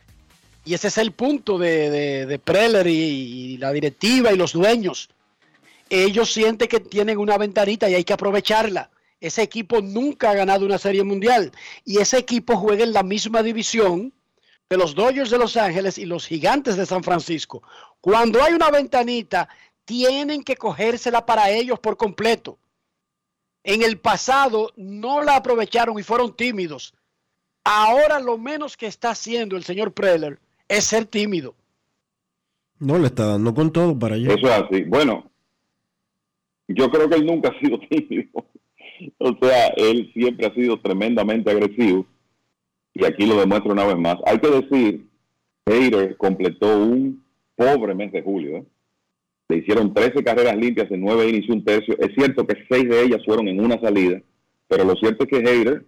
Y ese es el punto de, de, Preller y, y la directiva y los dueños. Ellos sienten que tienen una ventanita y hay que aprovecharla. Ese equipo nunca ha ganado una serie mundial. Y ese equipo juega en la misma división de los Dodgers de Los Ángeles y los Gigantes de San Francisco. Cuando hay una ventanita, tienen que cogérsela para ellos por completo. En el pasado no la aprovecharon y fueron tímidos. Ahora lo menos que está haciendo el señor Preller es ser tímido.
No le está dando con todo para allá.
Eso es así. Bueno, yo creo que él nunca ha sido tímido. O sea, él siempre ha sido tremendamente agresivo. Y aquí lo demuestra una vez más. Hay que decir, Hader completó un pobre mes de julio. ¿eh? Le hicieron 13 carreras limpias en 9 innings y un tercio. Es cierto que 6 de ellas fueron en una salida. Pero lo cierto es que Hader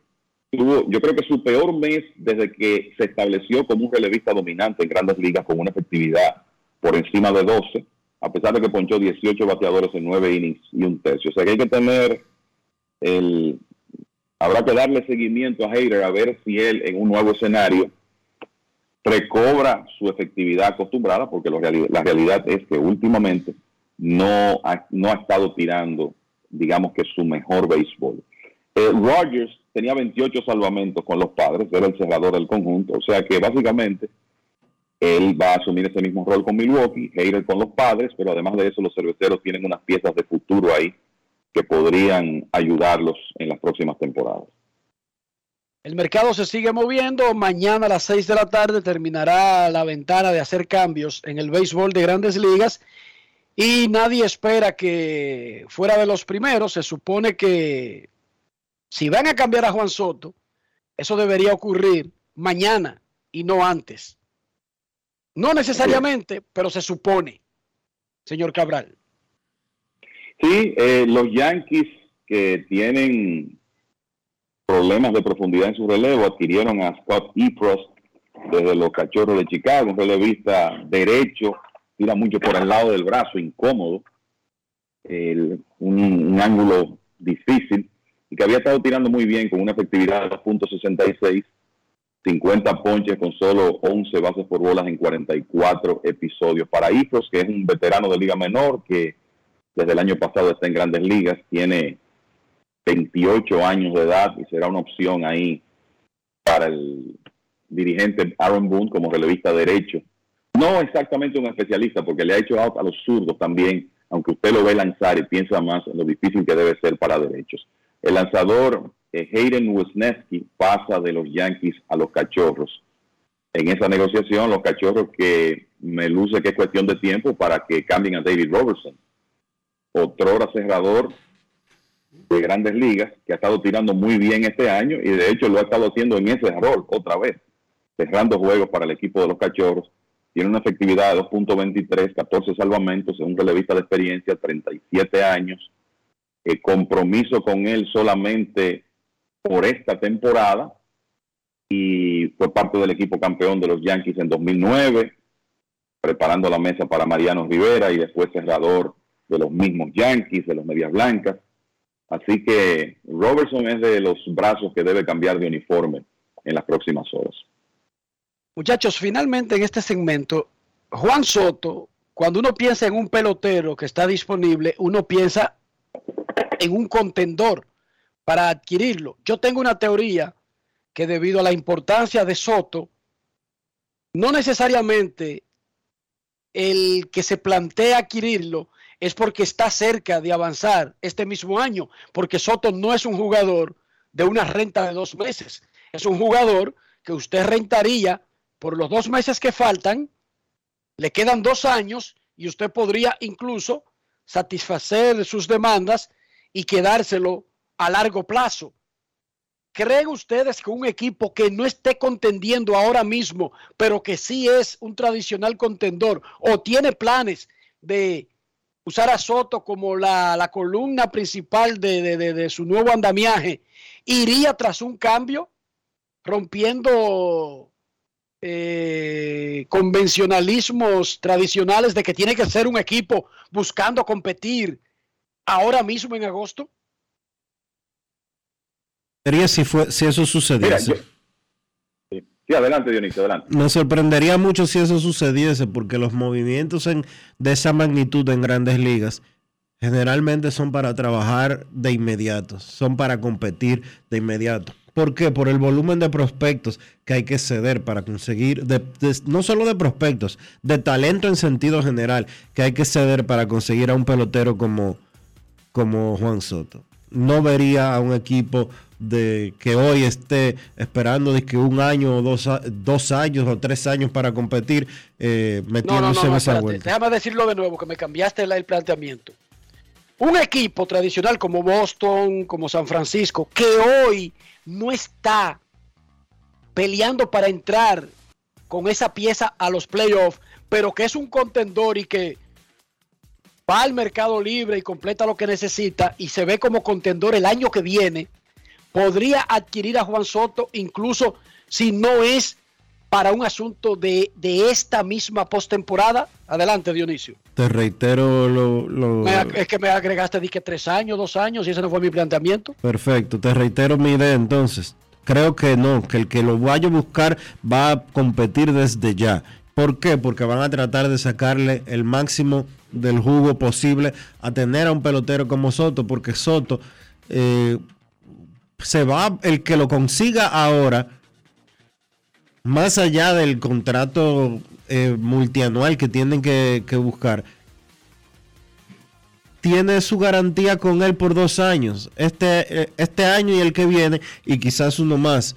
tuvo, yo creo que su peor mes desde que se estableció como un relevista dominante en grandes ligas con una efectividad por encima de 12, a pesar de que ponchó 18 bateadores en 9 innings y un tercio. O sea que hay que tener el... Habrá que darle seguimiento a Hader a ver si él en un nuevo escenario recobra su efectividad acostumbrada, porque la realidad es que últimamente no ha, no ha estado tirando, digamos que su mejor béisbol. Eh, Rogers tenía 28 salvamentos con los padres, era el cerrador del conjunto, o sea que básicamente él va a asumir ese mismo rol con Milwaukee, Hader con los padres, pero además de eso los cerveceros tienen unas piezas de futuro ahí que podrían ayudarlos en las próximas temporadas.
El mercado se sigue moviendo. Mañana a las 6 de la tarde terminará la ventana de hacer cambios en el béisbol de grandes ligas. Y nadie espera que fuera de los primeros. Se supone que si van a cambiar a Juan Soto, eso debería ocurrir mañana y no antes. No necesariamente, pero se supone, señor Cabral.
Sí, eh, los Yankees que tienen problemas de profundidad en su relevo adquirieron a Scott Epros desde los Cachorros de Chicago, un relevista derecho, tira mucho por el lado del brazo, incómodo, un, ángulo difícil y que había estado tirando muy bien con una efectividad de 2.66, 50 ponches con solo 11 bases por bolas en 44 episodios. Para Epros, que es un veterano de liga menor que desde el año pasado está en grandes ligas, tiene 28 años de edad y será una opción ahí para el dirigente Aaron Boone como relevista derecho. No exactamente un especialista, porque le ha hecho out a los zurdos también, aunque usted lo ve lanzar y piensa más en lo difícil que debe ser para derechos. El lanzador eh, Hayden Wisniewski pasa de los Yankees a los Cachorros. En esa negociación, los Cachorros que me luce que es cuestión de tiempo para que cambien a David Robertson, otro cerrador de grandes ligas que ha estado tirando muy bien este año y de hecho lo ha estado haciendo en ese rol otra vez, cerrando juegos para el equipo de los Cachorros. tiene una efectividad de 2.23, 14 salvamentos, un relevista de experiencia, 37 años, compromiso con él solamente por esta temporada y fue parte del equipo campeón de los Yankees en 2009, preparando la mesa para Mariano Rivera y después cerrador de los mismos Yankees, de los Medias Blancas. Así que Robertson es de los brazos que debe cambiar de uniforme en las próximas horas.
Muchachos, finalmente en este segmento, Juan Soto, cuando uno piensa en un pelotero que está disponible, uno piensa en un contendor para adquirirlo. Yo tengo una teoría que debido a la importancia de Soto, no necesariamente el que se plantea adquirirlo es porque está cerca de avanzar este mismo año, porque Soto no es un jugador de una renta de dos meses, es un jugador que usted rentaría por los dos meses que faltan, le quedan dos años y usted podría incluso satisfacer sus demandas y quedárselo a largo plazo. ¿Creen ustedes que un equipo que no esté contendiendo ahora mismo, pero que sí es un tradicional contendor o tiene planes de usar a Soto como la, columna principal de, de su nuevo andamiaje, iría tras un cambio, rompiendo eh, convencionalismos tradicionales de que tiene que ser un equipo buscando competir ahora mismo en agosto?
Sería si, fue, si eso sucediese.
Sí, adelante Dionisio, adelante.
Me sorprendería mucho si eso sucediese porque los movimientos en, de esa magnitud en grandes ligas generalmente son para trabajar de inmediato, son para competir de inmediato. ¿Por qué? Por el volumen de prospectos que hay que ceder para conseguir, no solo de prospectos, de talento en sentido general, que hay que ceder para conseguir a un pelotero como, como Juan Soto. No vería a un equipo de que hoy esté esperando de que un año o dos, dos años o tres años para competir eh, metiéndose en esa vuelta.
Déjame decirlo de nuevo, que me cambiaste el planteamiento. Un equipo tradicional como Boston, como San Francisco, que hoy no está peleando para entrar con esa pieza a los playoffs, pero que es un contendor y que va al mercado libre y completa lo que necesita y se ve como contendor el año que viene, podría adquirir a Juan Soto incluso si no es para un asunto de, esta misma postemporada. Adelante, Dionisio.
Te reitero lo...
es que me agregaste dije tres años, dos años y ese no fue mi planteamiento.
Perfecto, te reitero mi idea entonces. Creo que no, que el que lo vaya a buscar va a competir desde ya. ¿Por qué? Porque van a tratar de sacarle el máximo del jugo posible a tener a un pelotero como Soto, porque Soto eh, se va, el que lo consiga ahora, más allá del contrato eh, multianual que tienen que, buscar, tiene su garantía con él por dos años, este, eh, este año y el que viene, y quizás uno más.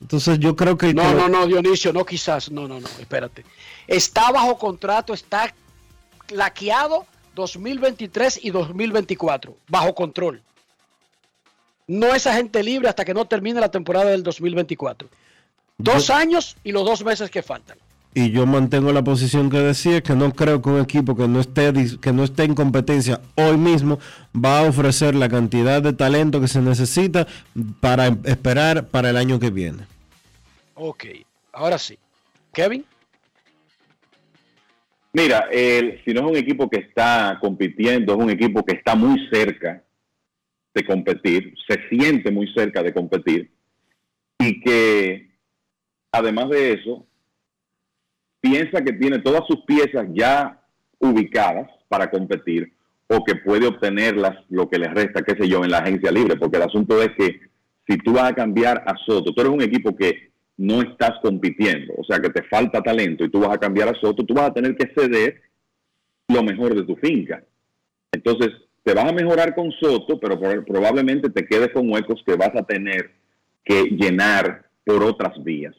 Entonces yo creo que...
no, no, no, Dionisio, no quizás, no, no, no, espérate. Está bajo contrato, está laqueado 2023 y 2024, bajo control. No es agente libre hasta que no termine la temporada del 2024. Dos años y los dos meses que faltan.
Y yo mantengo la posición que decía, que no creo que un equipo que no esté, que no esté en competencia hoy mismo va a ofrecer la cantidad de talento que se necesita para esperar para el año que viene.
Ok, ahora sí. Kevin.
Mira, si no es un equipo que está compitiendo, es un equipo que está muy cerca de competir, se siente muy cerca de competir y que además de eso, piensa que tiene todas sus piezas ya ubicadas para competir o que puede obtenerlas lo que le resta, qué sé yo, en la agencia libre, porque el asunto es que si tú vas a cambiar a Soto, tú eres un equipo que no estás compitiendo, o sea que te falta talento y tú vas a cambiar a Soto, tú vas a tener que ceder lo mejor de tu finca. Entonces, te vas a mejorar con Soto, pero probablemente te quedes con huecos que vas a tener que llenar por otras vías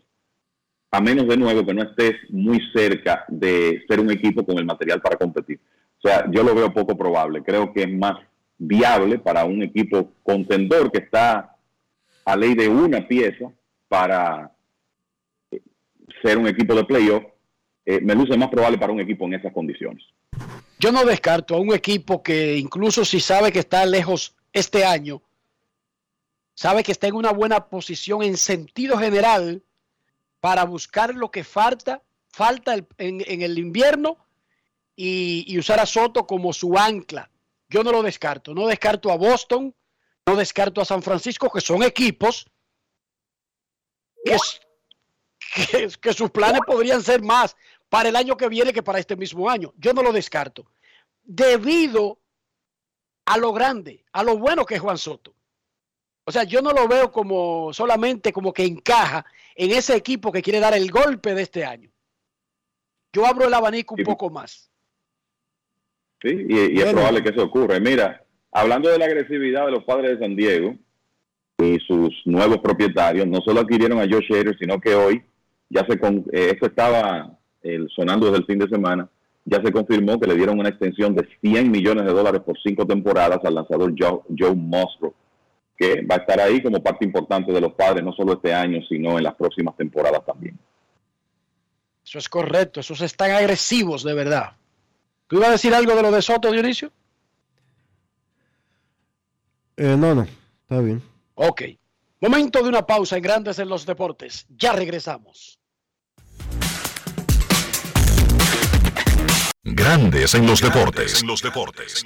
a menos de nuevo que no estés muy cerca de ser un equipo con el material para competir. O sea, yo lo veo poco probable. Creo que es más viable para un equipo contendor que está a ley de una pieza para ser un equipo de playoff eh, me luce más probable para un equipo en esas condiciones.
Yo no descarto a un equipo que incluso si sabe que está lejos este año, sabe que está en una buena posición en sentido general para buscar lo que falta, falta en, el invierno y, usar a Soto como su ancla. Yo no lo descarto. No descarto a Boston, no descarto a San Francisco, que son equipos que, que sus planes podrían ser más para el año que viene que para este mismo año. Yo no lo descarto. Debido a lo grande, a lo bueno que es Juan Soto. O sea, yo no lo veo como solamente como que encaja en ese equipo que quiere dar el golpe de este año. Yo abro el abanico un poco más.
¿sí? Y, y es probable que eso ocurra. Mira, hablando de la agresividad de los padres de San Diego y sus nuevos propietarios, no solo adquirieron a Josh Hader, sino que hoy ya se con, eh, esto estaba eh, sonando desde el fin de semana, ya se confirmó que le dieron una extensión de 100 millones de dólares por cinco temporadas al lanzador Joe, Joe Musgrove, que va a estar ahí como parte importante de los padres, no solo este año, sino en las próximas temporadas también.
Eso es correcto, esos están agresivos de verdad. ¿Tú ibas a decir algo de lo de Soto, Dionisio?
Eh, no, no, está bien.
Ok. Momento de una pausa en Grandes en los Deportes. Ya regresamos.
Grandes en los deportes.
los deportes.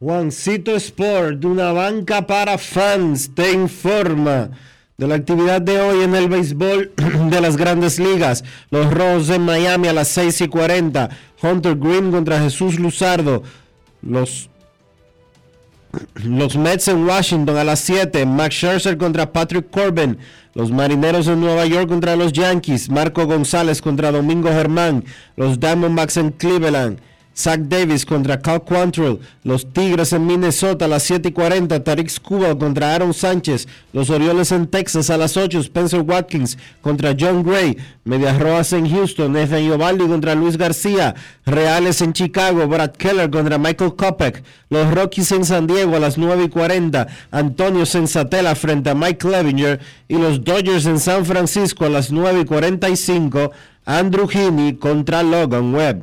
Juancito Sport, una banca para fans, te informa de la actividad de hoy en el béisbol de las grandes ligas. Los Rojos en Miami a las 6 y 40. Hunter Green contra Jesús Luzardo. Los, los Mets en Washington a las 7. Max Scherzer contra Patrick Corbin. Los Marineros en Nueva York contra los Yankees. Marco González contra Domingo Germán. Los Diamondbacks en Cleveland. Zach Davis contra Cal Quantrill, los Tigres en Minnesota a las 7 y 40, Tariq Skubal contra Aaron Sánchez, los Orioles en Texas a las 8, Spencer Watkins contra John Gray, Medias Rojas en Houston, Nathan Iovaldi contra Luis García, Reales en Chicago, Brad Keller contra Michael Kopech, los Rockies en San Diego a las 9 y 40, Antonio Sensatela frente a Mike Clevinger y los Dodgers en San Francisco a las 9 y 45, Andrew Heaney contra Logan Webb.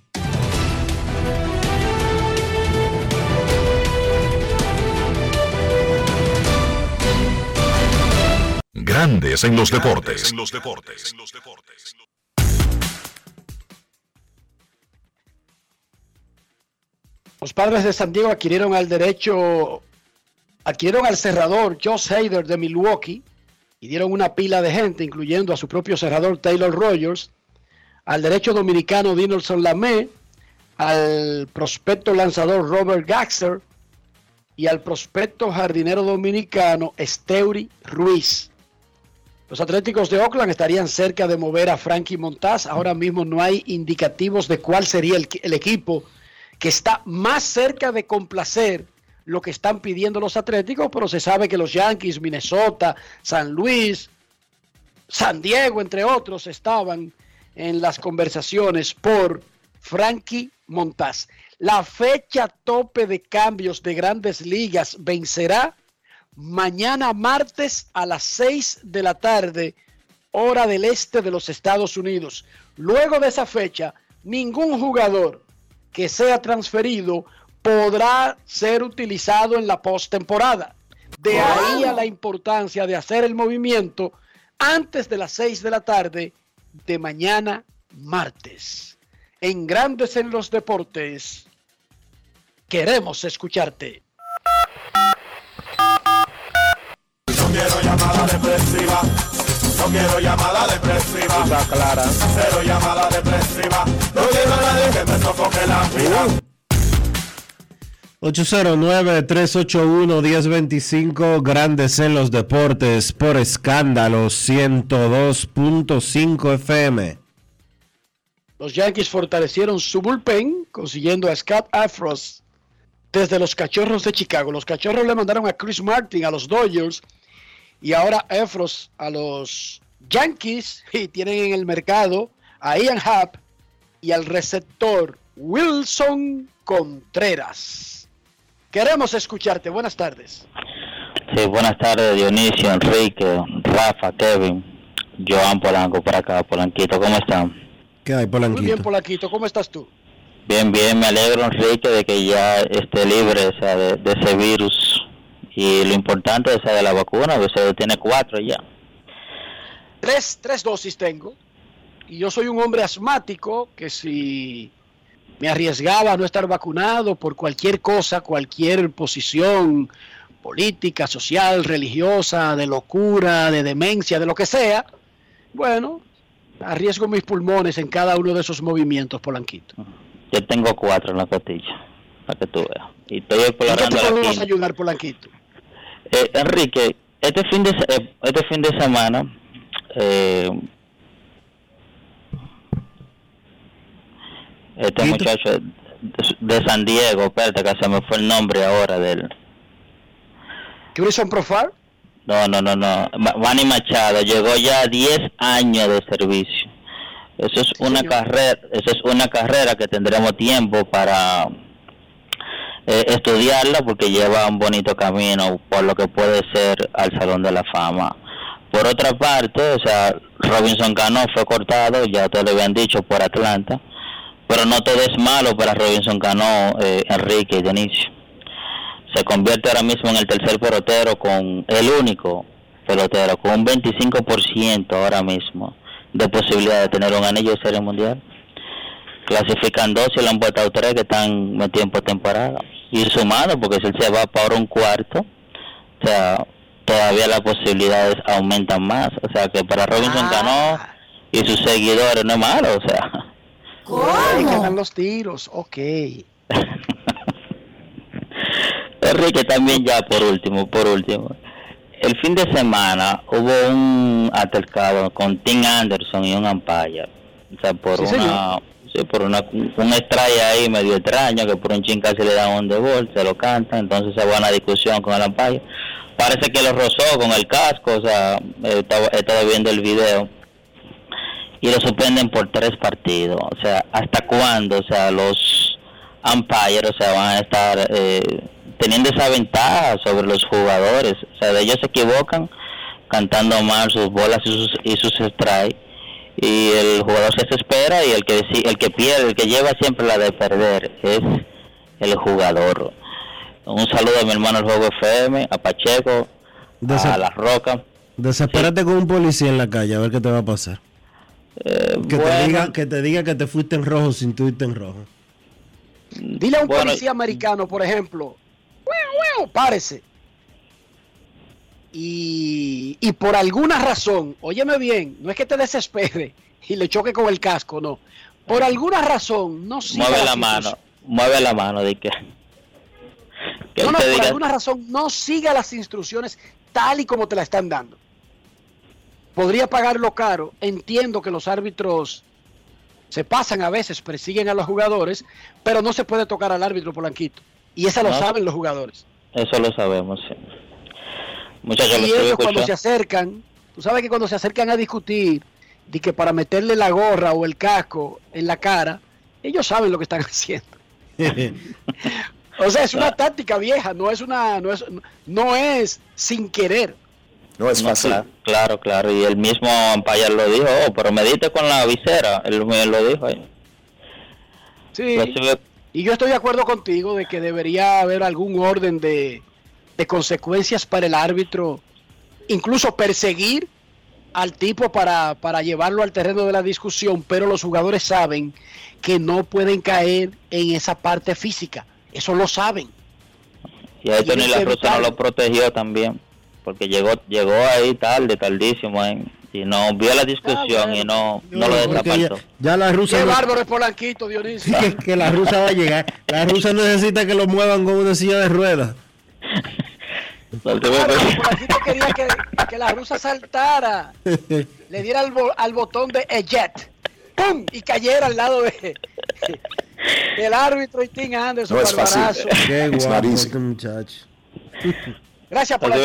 Grandes en los deportes.
Los padres de San Diego adquirieron al derecho, adquirieron al cerrador Josh Hader de Milwaukee y dieron una pila de gente, incluyendo a su propio cerrador Taylor Rogers, al derecho dominicano Dinelson Lamé, al prospecto lanzador Robert Gaxer y al prospecto jardinero dominicano Steuri Ruiz. Los Atléticos de Oakland estarían cerca de mover a Frankie Montaz. Ahora mismo no hay indicativos de cuál sería el, equipo que está más cerca de complacer lo que están pidiendo los Atléticos, pero se sabe que los Yankees, Minnesota, San Luis, San Diego, entre otros, estaban en las conversaciones por Frankie Montaz. La fecha tope de cambios de grandes ligas vencerá mañana martes a las 6 de la tarde, hora del este de los Estados Unidos. Luego de esa fecha, ningún jugador que sea transferido podrá ser utilizado en la postemporada. De ahí a la importancia de hacer el movimiento antes de las 6 de la tarde de mañana martes. En Grandes en los Deportes, queremos escucharte.
Llamada depresiva. No quiero llamada depresiva.
Está clara.
Cero llamada depresiva. No quiero a nadie que me sofoque la vida.
809-381-1025, Grandes en los Deportes, por escándalo 102.5 FM.
Los Yankees fortalecieron su bullpen, consiguiendo a Scott Afros desde los Cachorros de Chicago. Los Cachorros le mandaron a Chris Martin a los Dodgers y ahora Afros a los Yankees y tienen en el mercado a Ian Happ y al receptor Wilson Contreras. Queremos escucharte. Buenas tardes.
Sí, buenas tardes, Dionisio, Enrique, Rafa, Kevin, Joan Polanco por acá, Polanquito, ¿cómo están?
¿Qué hay,
Muy bien,
Polanquito?
¿Cómo estás tú?
Bien, bien, me alegro, Enrique, de que ya esté libre o sea, de, de ese virus. Y lo importante es de la vacuna, usted tiene cuatro ya.
Tres, tres dosis tengo. Y yo soy un hombre asmático que si me arriesgaba a no estar vacunado por cualquier cosa, cualquier posición política, social, religiosa, de locura, de demencia, de lo que sea, bueno, arriesgo mis pulmones en cada uno de esos movimientos, Polanquito.
Yo tengo cuatro en la costilla, para que tú veas. Y estoy
¿En qué te
explorando
podemos ayudar, Polanquito?
Eh, Enrique, este fin de eh, este fin de semana eh, este muchacho de, de San Diego, espérate que se me fue el nombre ahora del
¿Grison Profar?
no, no, no, no, Ma- Manny Machado llegó ya a 10 años de servicio. Eso es una carrera, eso es una carrera que tendremos tiempo para eh, estudiarla porque lleva un bonito camino por lo que puede ser al Salón de la Fama. Por otra parte, o sea, Robinson Cano fue cortado, ya te lo habían dicho, por Atlanta, pero no todo es malo para Robinson Cano, eh, Enrique y Dionisio. Se convierte ahora mismo en el tercer pelotero con el único pelotero, con un 25% ahora mismo de posibilidad de tener un anillo de serie mundial clasifican dos y le han votado tres que están metidos en postemporada. Y sumando, porque si él se va para un cuarto, o sea, todavía las posibilidades aumentan más. O sea, que para Robinson Cano y sus seguidores no es malo, o sea.
Ahí quedan los tiros, ok.
Enrique también ya por último, por último. El fin de semana hubo un altercado con Tim Anderson y un umpire. O sea, por
Sí,
una sí, por una un strike ahí medio extraño que por un chin casi le dan un gol, se lo cantan, entonces se va a una discusión con el umpire. Parece que lo rozó con el casco, o sea, eh, estaba, estaba viendo el video y lo suspenden por tres partidos. O sea, ¿hasta cuándo? O sea, los umpires, o sea, van a estar eh, teniendo esa ventaja sobre los jugadores. O sea, ellos se equivocan cantando mal sus bolas y sus, y sus strikes. Y el jugador se desespera y el que el que pierde, el que lleva siempre la de perder es el jugador. Un saludo a mi hermano el Juego FM, a Pacheco, a
ese-
La Roca.
Desespérate con un policía en la calle a ver qué te va a pasar.
Eh,
Que, te diga, que te diga que te fuiste en rojo sin tú irte en rojo.
Dile a un
Bueno,
policía americano, por ejemplo, "Guau, guau, párese. Y, y por alguna razón, óyeme bien, no es que te desespere y le choque con el casco, no. Por alguna razón, no siga
Mueve la mano, mueve la mano, de que. que
No, no, por
diga-
alguna razón no siga las instrucciones tal y como te la están dando. Podría pagarlo caro. Entiendo que los árbitros se pasan a veces, persiguen a los jugadores, pero no se puede tocar al árbitro Polanquito. Y esa lo saben los jugadores.
Eso lo sabemos, sí. Muchachos,
Y ellos cuando se acercan, tú sabes que cuando se acercan a discutir, de que para meterle la gorra o el casco en la cara, ellos saben lo que están haciendo. O sea, es una táctica vieja, no es una, no es, no es sin querer.
No es
No,
fácil.
claro, claro, claro. Y el mismo umpire lo dijo, oh, pero medite con la visera. Él, él lo dijo ahí.
Sí.
Recibe-
Y yo estoy de acuerdo contigo de que debería haber algún orden de, de consecuencias para el árbitro, incluso perseguir al tipo para, para llevarlo al terreno de la discusión, pero los jugadores saben que no pueden caer en esa parte física. Eso lo saben.
Y ahí
Y
Tony
es
La Russa no lo protegió también. Porque llegó llegó ahí tarde, tardísimo. ahí, y no vio la discusión y no, no lo
Porque ya, ya la rusa
Qué
no-
bárbaro es Polanquito, Dionisio.
que, que la rusa va a llegar. La rusa necesita que lo muevan con una silla de ruedas.
Claro, quería que, que la rusa saltara, le diera al, bo- al botón de eject, ¡pum! y cayera al lado de, del árbitro y Tim Anderson.
No es fácil.
Qué guapo este muchacho.
Gracias por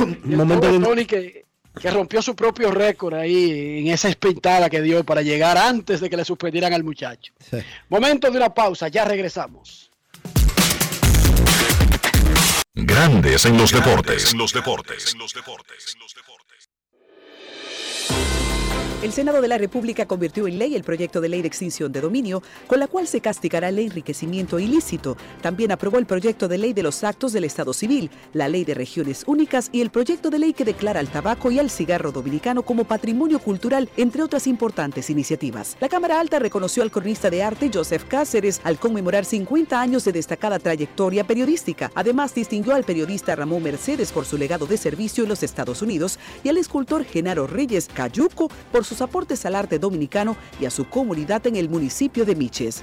Un momento de-
Tony que, que rompió su propio récord ahí en esa espintada que dio para llegar antes de que le suspendieran al muchacho.
Sí.
Momento de una pausa, ya regresamos.
Grandes en los deportes. En los deportes.
El Senado de la República convirtió en ley el proyecto de ley de extinción de dominio, con la cual se castigará el enriquecimiento ilícito. También aprobó el proyecto de ley de los actos del Estado civil, la ley de regiones únicas y el proyecto de ley que declara al tabaco y al cigarro dominicano como patrimonio cultural, entre otras importantes iniciativas. La Cámara Alta reconoció al cronista de arte Joseph Cáceres al conmemorar 50 años de destacada trayectoria periodística. Además, distinguió al periodista Ramón Mercedes por su legado de servicio en los Estados Unidos y al escultor Genaro Reyes Cayuco por sus aportes al arte dominicano y a su comunidad en el municipio de Miches.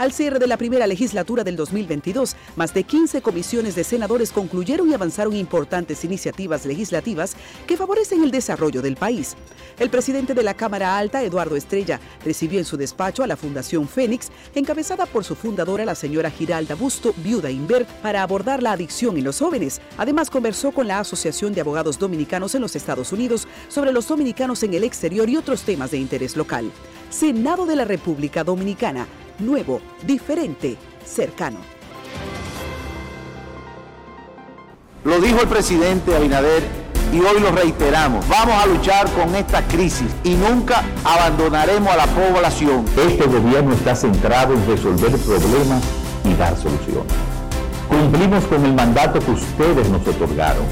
Al cierre de la primera legislatura del 2022, más de 15 comisiones de senadores concluyeron y avanzaron importantes iniciativas legislativas que favorecen el desarrollo del país. El presidente de la Cámara Alta, Eduardo Estrella, recibió en su despacho a la Fundación Fénix, encabezada por su fundadora, la señora Giralda Busto, viuda Inver, para abordar la adicción en los jóvenes. Además, conversó con la Asociación de Abogados Dominicanos en los Estados Unidos sobre los dominicanos en el exterior y otros temas de interés local. Senado de la República Dominicana, nuevo, diferente, cercano.
Lo dijo el presidente Abinader y hoy lo reiteramos. Vamos a luchar con esta crisis y nunca abandonaremos a la población.
Este gobierno está centrado en resolver problemas y dar soluciones. Cumplimos con el mandato que ustedes nos otorgaron.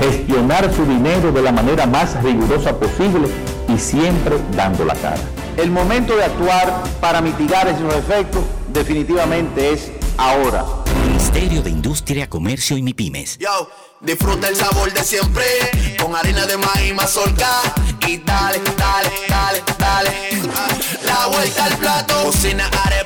Gestionar su dinero de la manera más rigurosa posible y siempre dando la cara.
El momento de actuar para mitigar esos efectos definitivamente es ahora.
Ministerio de Industria, Comercio y MIPIMES.
Yo, disfruta el sabor de siempre con harina de maíz mazorca y dale, dale, dale, dale. Ah, La vuelta al plato, cocina arepa,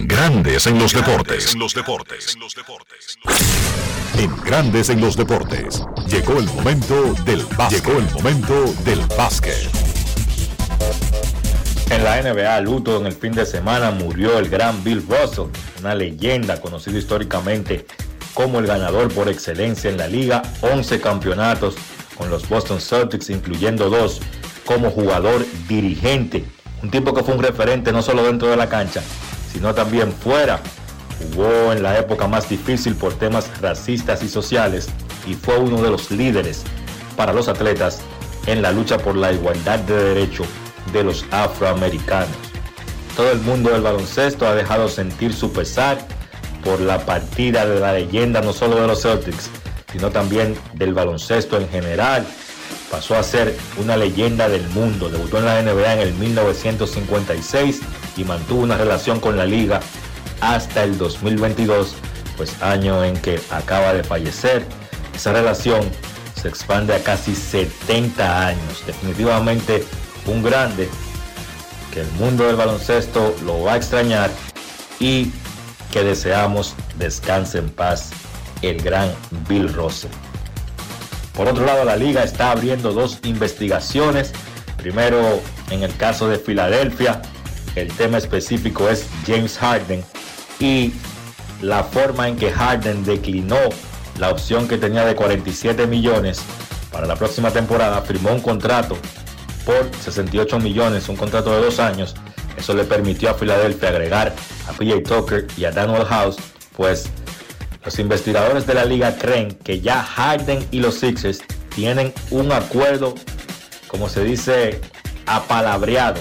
Grandes en los deportes. En los deportes. En Grandes en los deportes. Llegó el momento del básquet. Llegó el momento del básquet.
En la NBA, luto en el fin de semana murió el gran Bill Russell, una leyenda conocido históricamente
como el ganador por excelencia en la liga, 11 campeonatos con los Boston Celtics, incluyendo dos como jugador dirigente. Un tipo que fue un referente no solo dentro de la cancha, sino también fuera. Jugó en la época más difícil por temas racistas y sociales y fue uno de los líderes para los atletas en la lucha por la igualdad de derecho de los afroamericanos. Todo el mundo del baloncesto ha dejado sentir su pesar por la partida de la leyenda no solo de los Celtics, sino también del baloncesto en general. Pasó a ser una leyenda del mundo. Debutó en la NBA en el 1956 y mantuvo una relación con la liga hasta el 2022, pues año en que acaba de fallecer. Esa relación se expande a casi 70 años. Definitivamente un grande que el mundo del baloncesto lo va a extrañar y que deseamos descanse en paz el gran Bill Russell. Por otro lado, la liga está abriendo dos investigaciones. Primero, en el caso de Filadelfia, el tema específico es James Harden y la forma en que Harden declinó la opción que tenía de 47 millones para la próxima temporada, firmó un contrato por 68 millones, un contrato de dos años. Eso le permitió a Filadelfia agregar a PJ Tucker y a Daniel House, pues los investigadores de la liga creen que ya Harden y los Sixers tienen un acuerdo, como se dice, apalabreado.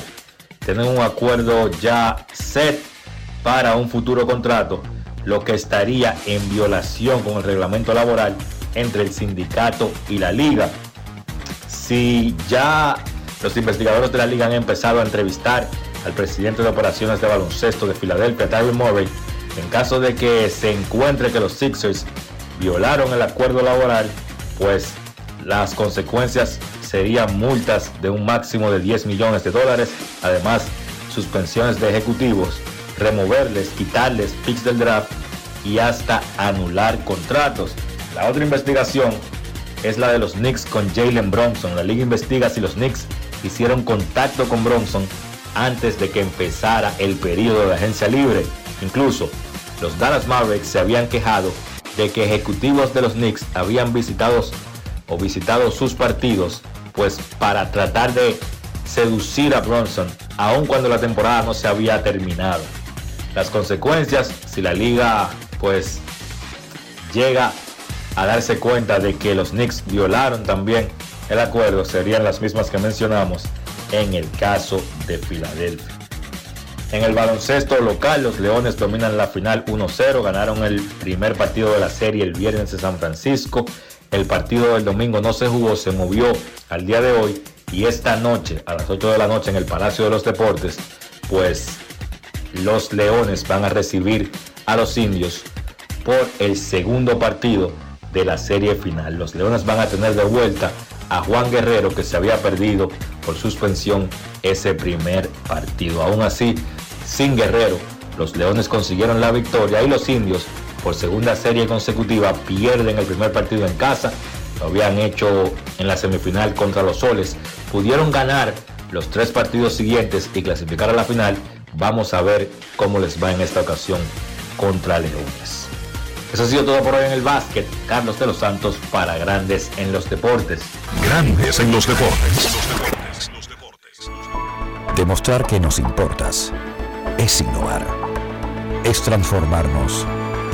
Tienen un acuerdo ya set para un futuro contrato, lo que estaría en violación con el reglamento laboral entre el sindicato y la liga. Si ya los investigadores de la liga han empezado a entrevistar al presidente de operaciones de baloncesto de Filadelfia, Tyler Murray, en caso de que se encuentre que los Sixers violaron el acuerdo laboral, pues las consecuencias serían multas de un máximo de 10 millones de dólares, además suspensiones de ejecutivos, removerles, quitarles picks del draft y hasta anular contratos. La otra investigación es la de los Knicks con Jalen Bronson. La liga investiga si los Knicks hicieron contacto con Bronson antes de que empezara el periodo de agencia libre. Incluso los Dallas Mavericks se habían quejado de que ejecutivos de los Knicks habían visitado o visitado sus partidos pues para tratar de seducir a Bronson aun cuando la temporada no se había terminado. Las consecuencias si la liga pues llega a darse cuenta de que los Knicks violaron también el acuerdo serían las mismas que mencionamos en el caso de Filadelfia. En el baloncesto local, los Leones dominan la final 1-0, ganaron el primer partido de la serie el viernes en San Francisco. El partido del domingo no se jugó, se movió al día de hoy y esta noche, a las 8 de la noche en el Palacio de los Deportes, pues los Leones van a recibir a los indios por el segundo partido de la serie final. Los Leones van a tener de vuelta a Juan Guerrero que se había perdido por suspensión ese primer partido. Aún así, sin Guerrero, los Leones consiguieron la victoria y los indios por segunda serie consecutiva pierden el primer partido en casa. Lo habían hecho en la semifinal contra los Soles. Pudieron ganar los tres partidos siguientes y clasificar a la final. Vamos a ver cómo les va en esta ocasión contra Leones. Eso ha sido todo por hoy en el básquet. Carlos de los Santos para Grandes en los Deportes.
Grandes en los Deportes.
Demostrar que nos importas es innovar. Es transformarnos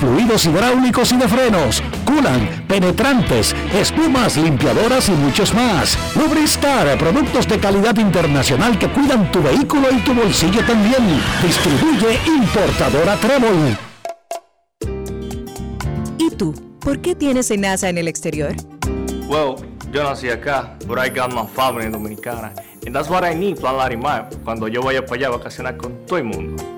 fluidos hidráulicos y de frenos. culan, penetrantes, espumas, limpiadoras y muchos más. Lubristar, productos de calidad internacional que cuidan tu vehículo y tu bolsillo también. Distribuye importadora Trébol.
¿Y tú? ¿Por qué tienes NASA en el exterior?
Well, yo nací acá, but I got my family dominicana. And that's what I need, Plan Larimar, cuando yo vaya para allá a vacacionar con todo el mundo.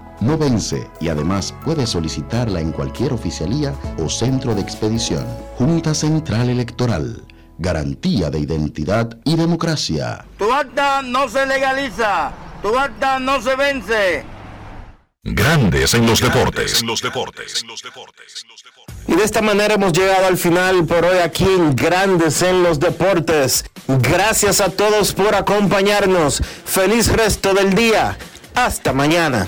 no vence y además puedes solicitarla en cualquier oficialía o centro de expedición. Junta Central Electoral. Garantía de identidad y democracia.
Tu acta no se legaliza. Tu acta no se vence.
Grandes en los deportes.
los deportes. Y de esta manera hemos llegado al final por hoy aquí en Grandes en los Deportes. Gracias a todos por acompañarnos. Feliz resto del día. Hasta mañana.